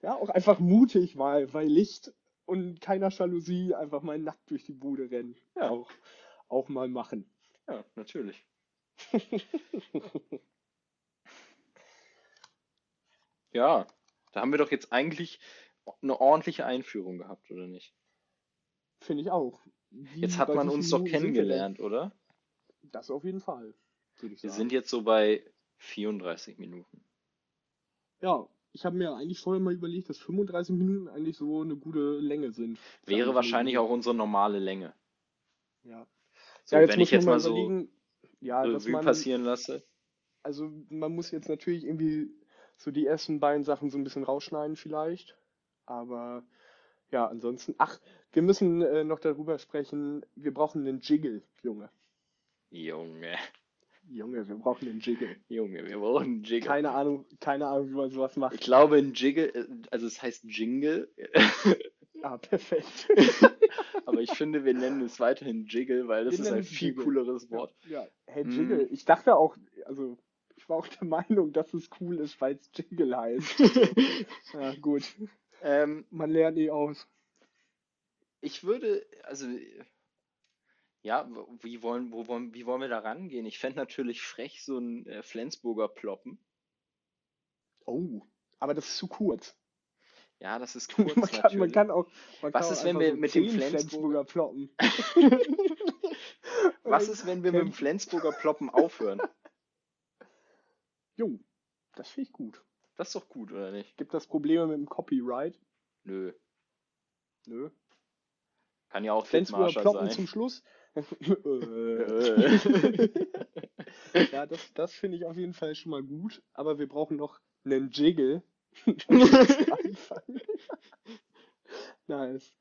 Ja. auch einfach mutig mal, bei Licht und keiner Jalousie einfach mal nackt durch die Bude rennen. Ja. Auch, auch mal machen. Ja, natürlich. Ja, da haben wir doch jetzt eigentlich eine ordentliche Einführung gehabt, oder nicht? Finde ich auch. Wie- Jetzt hat man uns doch kennengelernt, oder? Das auf jeden Fall, Wir sind jetzt so bei 34 Minuten. Ja, ich habe mir eigentlich vorher mal überlegt, dass 35 Minuten eigentlich so eine gute Länge sind. Wäre wahrscheinlich auch unsere normale Länge. Ja. So, ja, jetzt wenn ich jetzt mal so ja, dass Revue passieren lasse. also man muss jetzt natürlich irgendwie so die ersten beiden Sachen so ein bisschen rausschneiden vielleicht. Aber ja, ansonsten, ach, wir müssen äh, noch darüber sprechen, wir brauchen einen Jiggle, Junge. Junge, Junge, wir brauchen einen Jiggle. Junge, wir brauchen einen Jiggle. Keine Ahnung, keine Ahnung, wie man sowas Ich macht. glaube, ein Jiggle, äh, also es heißt Jingle, Ah, perfekt. aber ich finde, wir nennen es weiterhin Jiggle, weil das Wir ist ein viel Jiggle. cooleres Wort. Ja, hey, Mm. Jiggle. Ich dachte auch, also ich war auch der Meinung, dass es cool ist, weil es Jiggle heißt. Ja, gut. ähm, Man lernt eh aus. ich würde, also, ja, wie wollen, wo wollen, wie wollen wir da rangehen? Ich fände natürlich frech, so ein äh, Flensburger Ploppen. Oh, aber das ist zu kurz. Ja, das ist kurz Man kann, natürlich. man kann auch. Man Was kann ist, wenn wir so mit dem 10 Flensburger- ploppen? Was ist, wenn wir mit dem Flensburger Ploppen aufhören? Jo, das finde ich gut. Das ist doch gut, oder nicht? Gibt das Probleme mit dem Copyright? Nö. Nö. Kann ja auch Ploppen sein. zum Schluss. Ja, das, das finde ich auf jeden Fall schon mal gut. Aber wir brauchen noch einen Jiggle. Nice.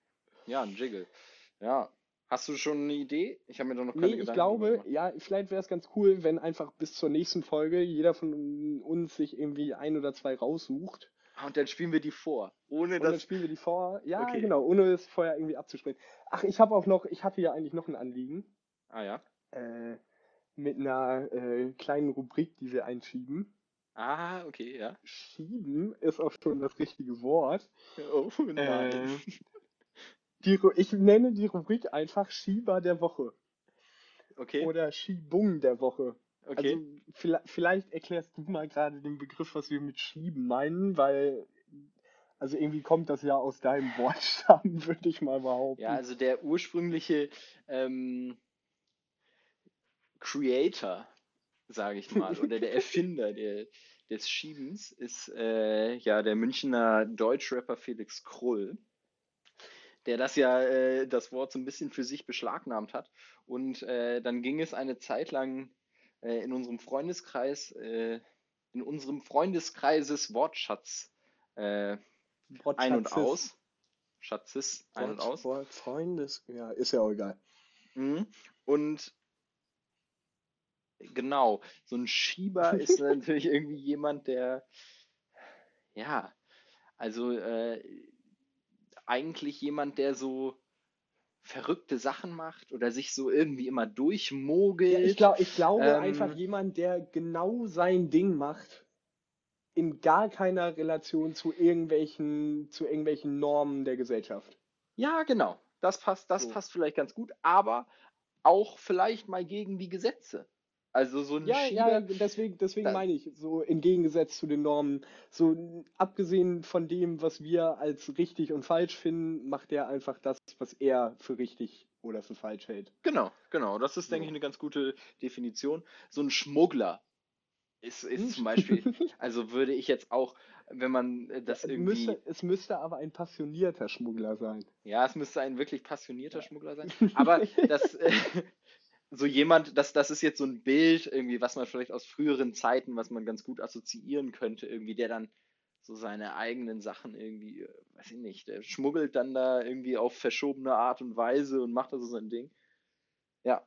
ja, ein Jiggle. Ja. Hast du schon eine Idee? Ich habe mir da noch keine Nee, ich Gedanken glaube, gemacht. ja, vielleicht wäre es ganz cool, wenn einfach bis zur nächsten Folge jeder von uns sich irgendwie ein oder zwei raussucht. Ah, Und dann spielen wir die vor. Ohne Und dann spielen wir die vor. Ja, Okay. genau, ohne es vorher irgendwie abzusprechen. Ach, ich habe auch noch, ich hatte ja eigentlich noch ein Anliegen. Ah ja. Äh, mit einer äh, kleinen Rubrik, die wir einschieben. Ah, okay, ja. Schieben ist auch schon das richtige Wort. Oh Äh, die, Ru- ich nenne die Rubrik einfach Schieber der Woche okay, oder Schiebung der Woche. okay. Also vielleicht, vielleicht erklärst du mal gerade den Begriff, was wir mit Schieben meinen, weil also irgendwie kommt das ja aus deinem Wortstamm, würde ich mal behaupten. Ja, also der ursprüngliche ähm, Creator, sage ich mal, oder der Erfinder der, des Schiebens ist äh, ja der Münchner Deutschrapper Felix Krull, der das ja äh, das Wort so ein bisschen für sich beschlagnahmt hat. Und äh, dann ging es eine Zeit lang äh, in unserem Freundeskreis, äh, in unserem Freundeskreises Wortschatz äh, ein und aus. Schatzes ein und aus. Freundes, ja, ist ja auch egal. Mhm. Und genau, so ein Schieber ist natürlich irgendwie jemand, der, ja, also äh, eigentlich jemand, der so verrückte Sachen macht oder sich so irgendwie immer durchmogelt. Ja, ich, glaub, ich glaube Ähm, einfach jemand, der genau sein Ding macht, in gar keiner Relation zu irgendwelchen, zu irgendwelchen Normen der Gesellschaft. Ja, genau. Das passt, das So. passt vielleicht ganz gut, aber auch vielleicht mal gegen die Gesetze. Also so ein Ja, Schieber, ja, deswegen, deswegen meine ich, so entgegengesetzt zu den Normen, so abgesehen von dem, was wir als richtig und falsch finden, macht er einfach das, was er für richtig oder für falsch hält. Genau, genau. Das ist, denke ich, eine ganz gute Definition. So ein Schmuggler ist, ist zum Beispiel, also würde ich jetzt auch, wenn man das es, irgendwie, müsste, es müsste aber ein passionierter Schmuggler sein. ja, es müsste ein wirklich passionierter Schmuggler sein, aber das, äh, so jemand, das, das ist jetzt so ein Bild irgendwie, was man vielleicht aus früheren Zeiten, was man ganz gut assoziieren könnte, irgendwie, der dann so seine eigenen Sachen irgendwie, äh, weiß ich nicht, der schmuggelt dann da irgendwie auf verschobene Art und Weise und macht da so sein Ding. Ja,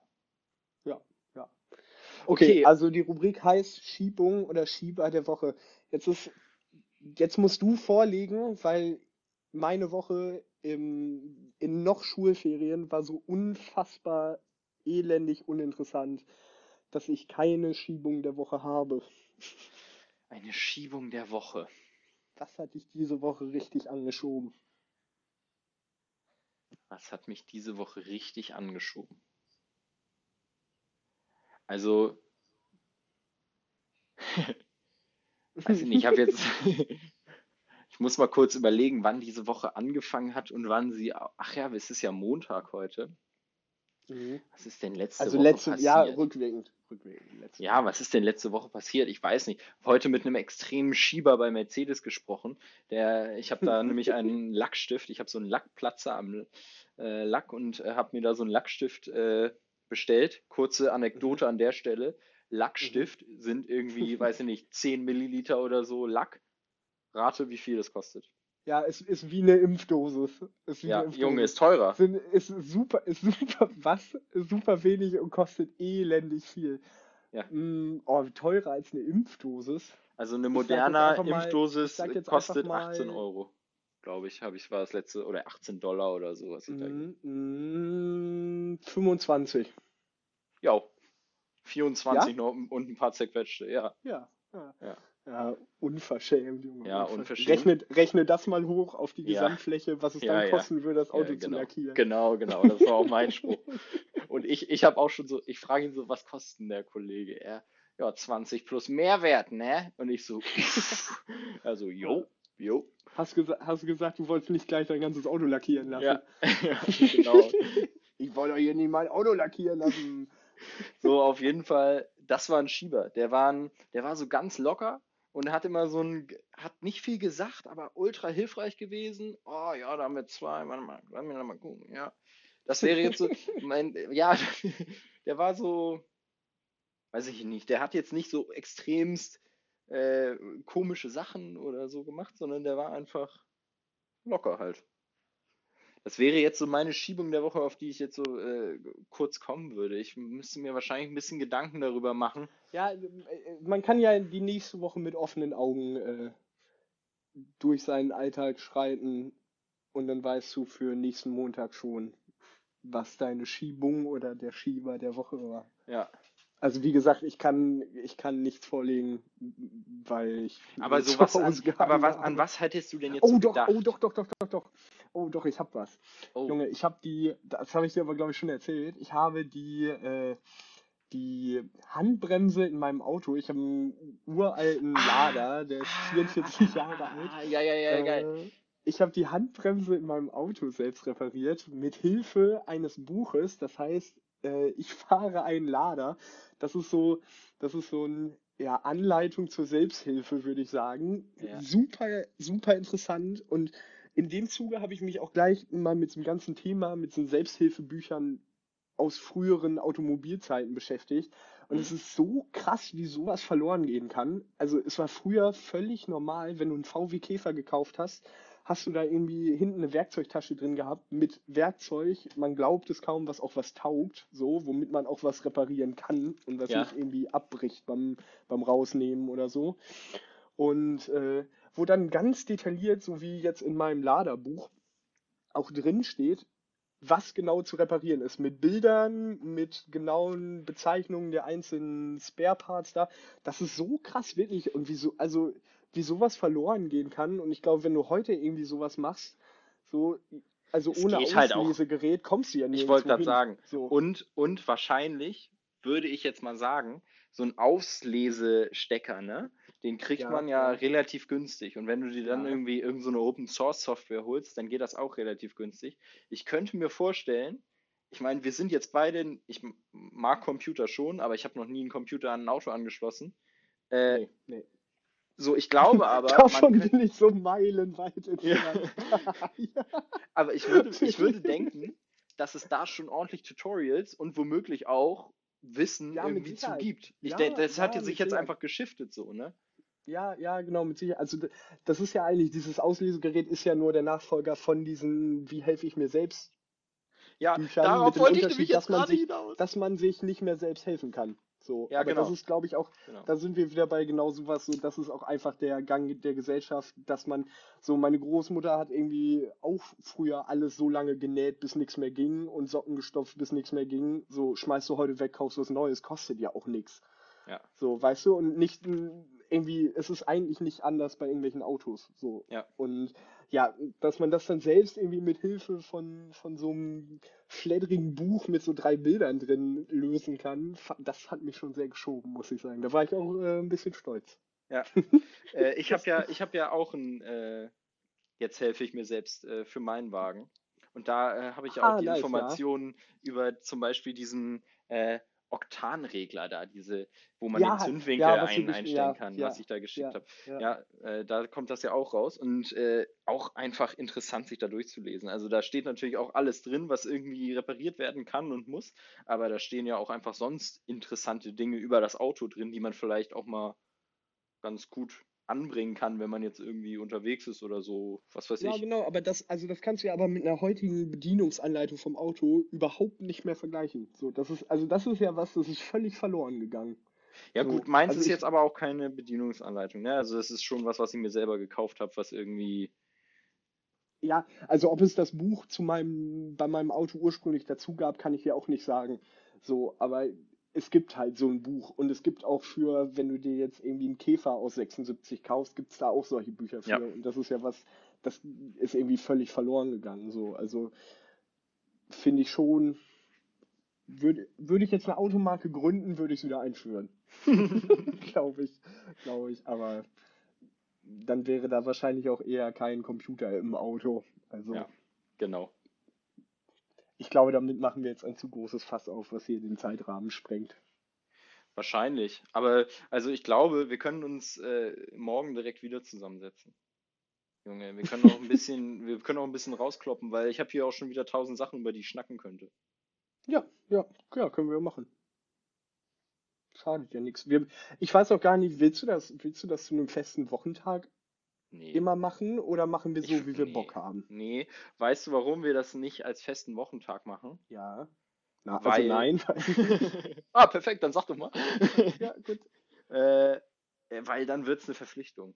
Okay, Okay. also die Rubrik heißt Schiebung oder Schieber der Woche. Jetzt ist, jetzt musst du vorlegen, weil meine Woche im, in noch Schulferien war so unfassbar elendig uninteressant, dass ich keine Schiebung der Woche habe. eine Schiebung der Woche. Das hat dich diese Woche richtig angeschoben. Was hat mich diese Woche richtig angeschoben? Also, weiß ich nicht, ich habe jetzt, ich muss mal kurz überlegen, wann diese Woche angefangen hat und wann sie, ach ja, es ist ja Montag heute. Mhm. Was ist denn letzte Also Woche letzte, ja, passiert? rückwirkend. rückwirkend letzte Ja, was ist denn letzte Woche passiert? Ich weiß nicht. Heute mit einem extremen Schieber bei Mercedes gesprochen. Der, ich habe da nämlich einen Lackstift. Ich habe so einen Lackplatzer am äh, Lack und äh, habe mir da so einen Lackstift äh, bestellt. Kurze Anekdote an der Stelle. Lackstift sind irgendwie, weiß ich nicht, 10 Milliliter oder so Lack. Rate, wie viel das kostet. Ja, es ist wie eine Impfdosis. Ist wie Ja, eine Impfdosis. Junge, ist teurer. Sind, ist super, ist super, was? Ist super wenig und kostet elendig viel. Ja. Mm, oh, teurer als eine Impfdosis. Also eine moderne mal- Impfdosis jetzt kostet mal- 18 Euro. Glaube ich, habe ich, war das letzte, oder 18 Dollar oder so, was ich da Mm, mm, 25. Ja. 24 noch und ein paar zerquetschte, ja. Ja, ja. Ja. Ja, unverschämt, Junge. Ja, unverschämt. Rechne, rechne das mal hoch auf die Ja. Gesamtfläche, was es Ja, dann ja. kosten würde, das Auto Ja, zu genau. lackieren. Genau, genau, das war auch mein Spruch. Und ich, ich habe auch schon so, ich frage ihn so, was kostet denn der Kollege? Er, ja, 20 plus Mehrwert, ne? Und ich so, also, jo, Jo. Hast, gesa hast gesagt, du wolltest nicht gleich dein ganzes Auto lackieren lassen. Ja, ja genau. Ich wollte doch hier nicht mein Auto lackieren lassen. So, auf jeden Fall, das war ein Schieber. Der war, ein, der war so ganz locker und hat immer so ein, hat nicht viel gesagt, aber ultra hilfreich gewesen. Oh ja, da haben wir zwei, warte mal, lass mich mal gucken, ja. Das wäre jetzt so, mein, ja, der war so, weiß ich nicht, der hat jetzt nicht so extremst äh, komische Sachen oder so gemacht, sondern der war einfach locker halt. Das wäre jetzt so meine Schiebung der Woche, auf die ich jetzt so äh, kurz kommen würde. Ich müsste mir wahrscheinlich ein bisschen Gedanken darüber machen. Ja, äh, man kann ja die nächste Woche mit offenen Augen äh, durch seinen Alltag schreiten und dann weißt du für nächsten Montag schon, was deine Schiebung oder der Schieber der Woche war. Ja. Also wie gesagt, ich kann, ich kann nichts vorlegen, weil ich. Aber sowas an, aber was, an was hättest du denn jetzt Oh so doch, gedacht? oh doch, doch, doch, doch, doch. Oh doch, ich hab was. Oh. Junge, ich habe die, das habe ich dir aber glaube ich schon erzählt. Ich habe die, äh, die Handbremse in meinem Auto. Ich habe einen uralten Lader, der ist 44 Jahre alt. Ah, ja, ja, ja, geil. Äh, ich habe die Handbremse in meinem Auto selbst repariert mit Hilfe eines Buches. Das heißt, äh, ich fahre einen Lader. Das ist so, das ist so ein ja, Anleitung zur Selbsthilfe, würde ich sagen. Ja. Super, super interessant. Und in dem Zuge habe ich mich auch gleich mal mit dem ganzen Thema, mit so Selbsthilfebüchern aus früheren Automobilzeiten beschäftigt. Und es ist so krass, wie sowas verloren gehen kann. Also es war früher völlig normal, wenn du einen VW Käfer gekauft hast, hast du da irgendwie hinten eine Werkzeugtasche drin gehabt mit Werkzeug. Man glaubt es kaum, was auch was taugt, so, womit man auch was reparieren kann und was Ja. nicht irgendwie abbricht beim, beim Rausnehmen oder so. Und äh, wo dann ganz detailliert, so wie jetzt in meinem Laderbuch, auch drin steht, was genau zu reparieren ist. Mit Bildern, mit genauen Bezeichnungen der einzelnen Spare Parts da. Das ist so krass, wirklich. Und wie so, also, wie sowas verloren gehen kann. Und ich glaube, wenn du heute irgendwie sowas machst, so, also Es ohne geht halt. Auslesegerät kommst du ja Ich nirgendwo wollte gerade sagen. So. Und, und wahrscheinlich würde ich jetzt mal sagen, so ein Auslesestecker, ne? Den kriegt Ja, man ja ja. relativ günstig. Und wenn du dir dann Ja. irgendwie irgendeine so eine Open Source Software holst, dann geht das auch relativ günstig. Ich könnte mir vorstellen, ich meine, wir sind jetzt beide, ich mag Computer schon, aber ich habe noch nie einen Computer an ein Auto angeschlossen. Äh, Nee, nee. So, ich glaube aber, Davon bin ich so meilenweit entfernt. Ja. aber ich würde, ich würde denken, dass es da schon ordentlich Tutorials und womöglich auch Wissen Ja, irgendwie zu Sicherheit. gibt. Ich Ja, denke, das hat ja, sich mit jetzt einfach geschiftet so, ne? Ja, ja, genau, mit Sicherheit. Also das ist ja eigentlich, dieses Auslesegerät ist ja nur der Nachfolger von diesen Wie helfe ich mir selbst, Ja, Büchern darauf mit dem wollte ich Unterschied, nämlich jetzt gerade sich- hinaus. dass man sich nicht mehr selbst helfen kann. So, Ja, aber das genau. ist, glaube ich, auch, Genau. da sind wir wieder bei genau sowas, so, das ist auch einfach der Gang der Gesellschaft, dass man, so, meine Großmutter hat irgendwie auch früher alles so lange genäht, bis nichts mehr ging und Socken gestopft, bis nichts mehr ging. So, schmeißt du heute weg, kaufst was Neues, kostet ja auch nichts. Ja. So, weißt du, und nicht irgendwie, es ist eigentlich nicht anders bei irgendwelchen Autos. So. Ja. Und ja, dass man das dann selbst irgendwie mit Hilfe von, von so einem flatterigen Buch mit so drei Bildern drin lösen kann, das hat mich schon sehr geschoben, muss ich sagen. Da war ich auch äh, ein bisschen stolz. Ja. äh, ich habe ja, ich habe ja auch ein, äh, jetzt helfe ich mir selbst äh, für meinen Wagen. Und da äh, habe ich auch Ah, die nice, ja. Informationen über zum Beispiel diesen äh, Oktanregler da, diese, wo man Ja, den Zündwinkel ja, ein, einstellen ja, kann, was ich da geschickt habe. ja. Ja, äh, da kommt das ja auch raus und äh, auch einfach interessant, sich da durchzulesen. Also da steht natürlich auch alles drin, was irgendwie repariert werden kann und muss, aber da stehen ja auch einfach sonst interessante Dinge über das Auto drin, die man vielleicht auch mal ganz gut anbringen kann, wenn man jetzt irgendwie unterwegs ist oder so, was weiß Ja, ich. genau, aber das, also das kannst du ja aber mit einer heutigen Bedienungsanleitung vom Auto überhaupt nicht mehr vergleichen. So, das ist, also das ist ja was, das ist völlig verloren gegangen. Ja So, gut, meins also ist ich- jetzt aber auch keine Bedienungsanleitung, ne? Also das ist schon was, was ich mir selber gekauft habe, was irgendwie Ja, also ob es das Buch zu meinem, bei meinem Auto ursprünglich dazu gab, kann ich ja auch nicht sagen. So, aber es gibt halt so ein Buch und es gibt auch für, wenn du dir jetzt irgendwie einen Käfer aus 76 kaufst, gibt es da auch solche Bücher für. Ja. Und das ist ja was, das ist irgendwie völlig verloren gegangen. So, also finde ich schon, würde, würde ich jetzt eine Automarke gründen, würde ich es wieder einführen. Glaube ich, glaube ich. Aber dann wäre da wahrscheinlich auch eher kein Computer im Auto. Also Ja, genau. Ich glaube, damit machen wir jetzt ein zu großes Fass auf, was hier den Zeitrahmen sprengt. Wahrscheinlich. Aber also ich glaube, wir können uns äh, morgen direkt wieder zusammensetzen. Junge, wir können auch ein bisschen, wir können auch ein bisschen rauskloppen, weil ich habe hier auch schon wieder tausend Sachen, über die ich schnacken könnte. Ja, ja, ja, können wir machen. Schadet ja nichts. Ich weiß auch gar nicht, willst du das, willst du das zu einem festen Wochentag Nee. immer machen oder machen wir so, Ich- wie wir nee. Bock haben? Nee. Weißt du, warum wir das nicht als festen Wochentag machen? Ja. Na, also Weil- nein. ah, perfekt, dann sag doch mal. ja, gut. äh, äh, weil dann wird's eine Verpflichtung.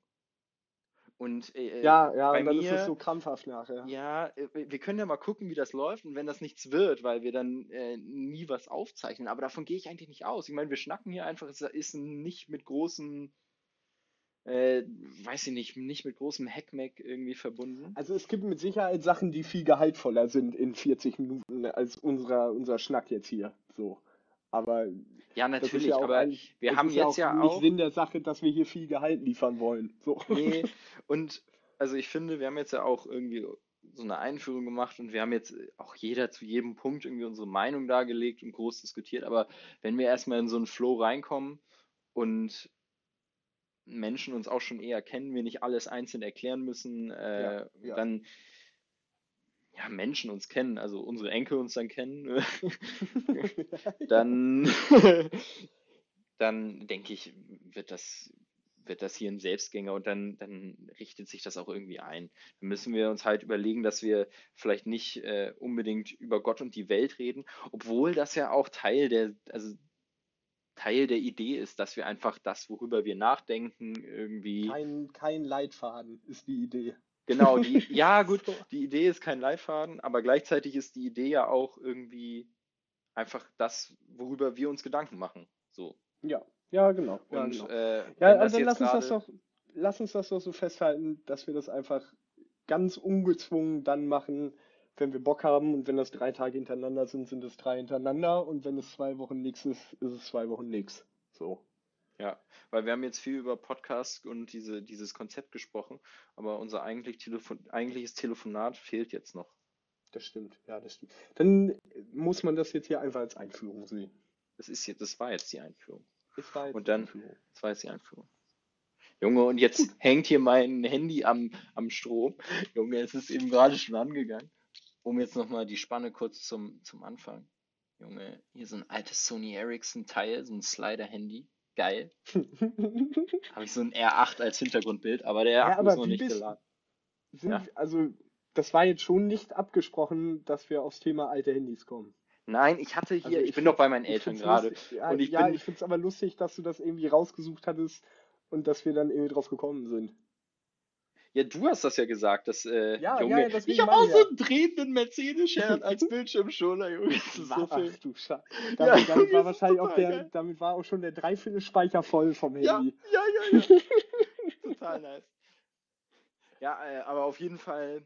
Und äh, Ja, ja, bei und dann ist mir- es so krampfhaft nachher. Ja, äh, wir können ja mal gucken, wie das läuft und wenn das nichts wird, weil wir dann äh, nie was aufzeichnen. Aber davon gehe ich eigentlich nicht aus. Ich meine, wir schnacken hier einfach, es ist nicht mit großen, äh, weiß ich nicht, nicht mit großem Hackmack irgendwie verbunden. Also es gibt mit Sicherheit Sachen, die viel gehaltvoller sind in 40 Minuten als unserer, unser Schnack jetzt hier. So. Aber Ja, natürlich, ja auch aber wir haben jetzt ja nicht auch. Sinn der Sache, dass wir hier viel Gehalt liefern wollen. So. Nee, und also ich finde, wir haben jetzt ja auch irgendwie so eine Einführung gemacht und wir haben jetzt auch jeder zu jedem Punkt irgendwie unsere Meinung dargelegt und groß diskutiert. Aber wenn wir erstmal in so einen Flow reinkommen und Menschen uns auch schon eher kennen, wir nicht alles einzeln erklären müssen, äh, Ja, ja. dann ja, Menschen uns kennen, also unsere Enkel uns dann kennen, dann, dann denke ich, wird das, wird das hier ein Selbstgänger und dann, dann richtet sich das auch irgendwie ein. Dann müssen wir uns halt überlegen, dass wir vielleicht nicht äh, unbedingt über Gott und die Welt reden, obwohl das ja auch Teil der, also Teil der Idee ist, dass wir einfach das, worüber wir nachdenken, irgendwie. Kein, kein Leitfaden ist die Idee. Genau, die, ja gut, die Idee ist kein Leitfaden, aber gleichzeitig ist die Idee ja auch irgendwie einfach das, worüber wir uns Gedanken machen. So. Ja, ja, genau. Ja, Und genau. äh, Ja, also lass uns das doch, lass uns das doch so festhalten, dass wir das einfach ganz ungezwungen dann machen, wenn wir Bock haben und wenn das drei Tage hintereinander sind, sind es drei hintereinander und wenn es zwei Wochen nix ist, ist es zwei Wochen nix. So. Ja, weil wir haben jetzt viel über Podcast und diese, dieses Konzept gesprochen, aber unser eigentlich Telefon, eigentliches Telefonat fehlt jetzt noch. Das stimmt, ja, das stimmt. Dann muss man das jetzt hier einfach als Einführung sehen. Das ist jetzt, das war jetzt die Einführung. Das war jetzt Und die dann- Einführung. Das war jetzt die Einführung. Junge, und jetzt hängt hier mein Handy am, am Strom. Junge, es ist eben gerade schon angegangen. Um jetzt nochmal die Spanne kurz zum, zum Anfang. Junge, hier so ein altes Sony Ericsson Teil, so ein Slider-Handy. Geil. Habe ich so ein R8 als Hintergrundbild, aber der Ja, Akku aber ist noch nicht bist- geladen. Ja. Also, das war jetzt schon nicht abgesprochen, dass wir aufs Thema alte Handys kommen. Nein, ich hatte hier, Also ich, ich bin doch bei meinen Eltern gerade. lustig. Ja, und ich ja, bin- ich finde es aber lustig, dass du das irgendwie rausgesucht hattest und dass wir dann irgendwie drauf gekommen sind. Ja, du hast das ja gesagt, dass, äh, Ja, Junge, ja, ich habe auch so ja. einen drehenden Mercedes-Stern als Bildschirmschoner, Junge. Das ist so viel. du Scheiße. Ja, Damit, damit Junge, das war wahrscheinlich auch der, geil. damit war auch schon der Dreiviertelspeicher voll vom Ja, Handy. ja, ja, ja. Total nice. Ja, äh, aber auf jeden Fall,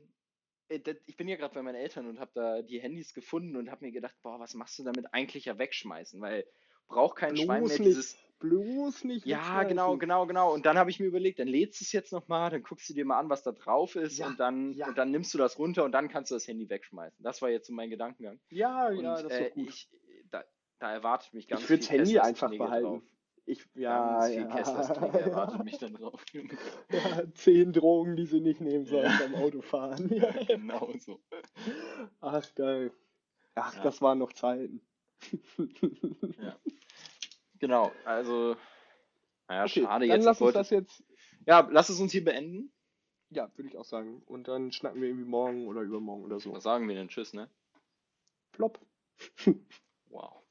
äh, ich bin ja gerade bei meinen Eltern und habe da die Handys gefunden und habe mir gedacht, boah, was machst du damit eigentlich ja wegschmeißen? Weil braucht kein Schwein mehr Bloß dieses. Bloß nicht Ja, genau, genau, genau. Und dann habe ich mir überlegt, dann lädst du es jetzt nochmal, dann guckst du dir mal an, was da drauf ist Ja, und dann ja. und dann nimmst du das runter und dann kannst du das Handy wegschmeißen. Das war jetzt so mein Gedankengang. Ja, Und ja, das ist äh, gut. ich, da, da erwartet mich ganz Ich viel Handy Kesslers einfach Knigge behalten. drauf. Ich, ja, Ganz viel ja. Kesslers Knigge erwartet mich dann drauf. ja. Zehn Drogen, die sie nicht nehmen sollen beim Autofahren. Ja. genau so. Ach, geil. Ach, Ja. das waren noch Zeiten. Genau, also, naja, Okay, schade dann jetzt. lass uns das jetzt. ja, lass es uns hier beenden. Ja, würde ich auch sagen. Und dann schnacken wir irgendwie morgen oder übermorgen oder so. Was sagen wir denn? Tschüss, ne? Plopp. Wow.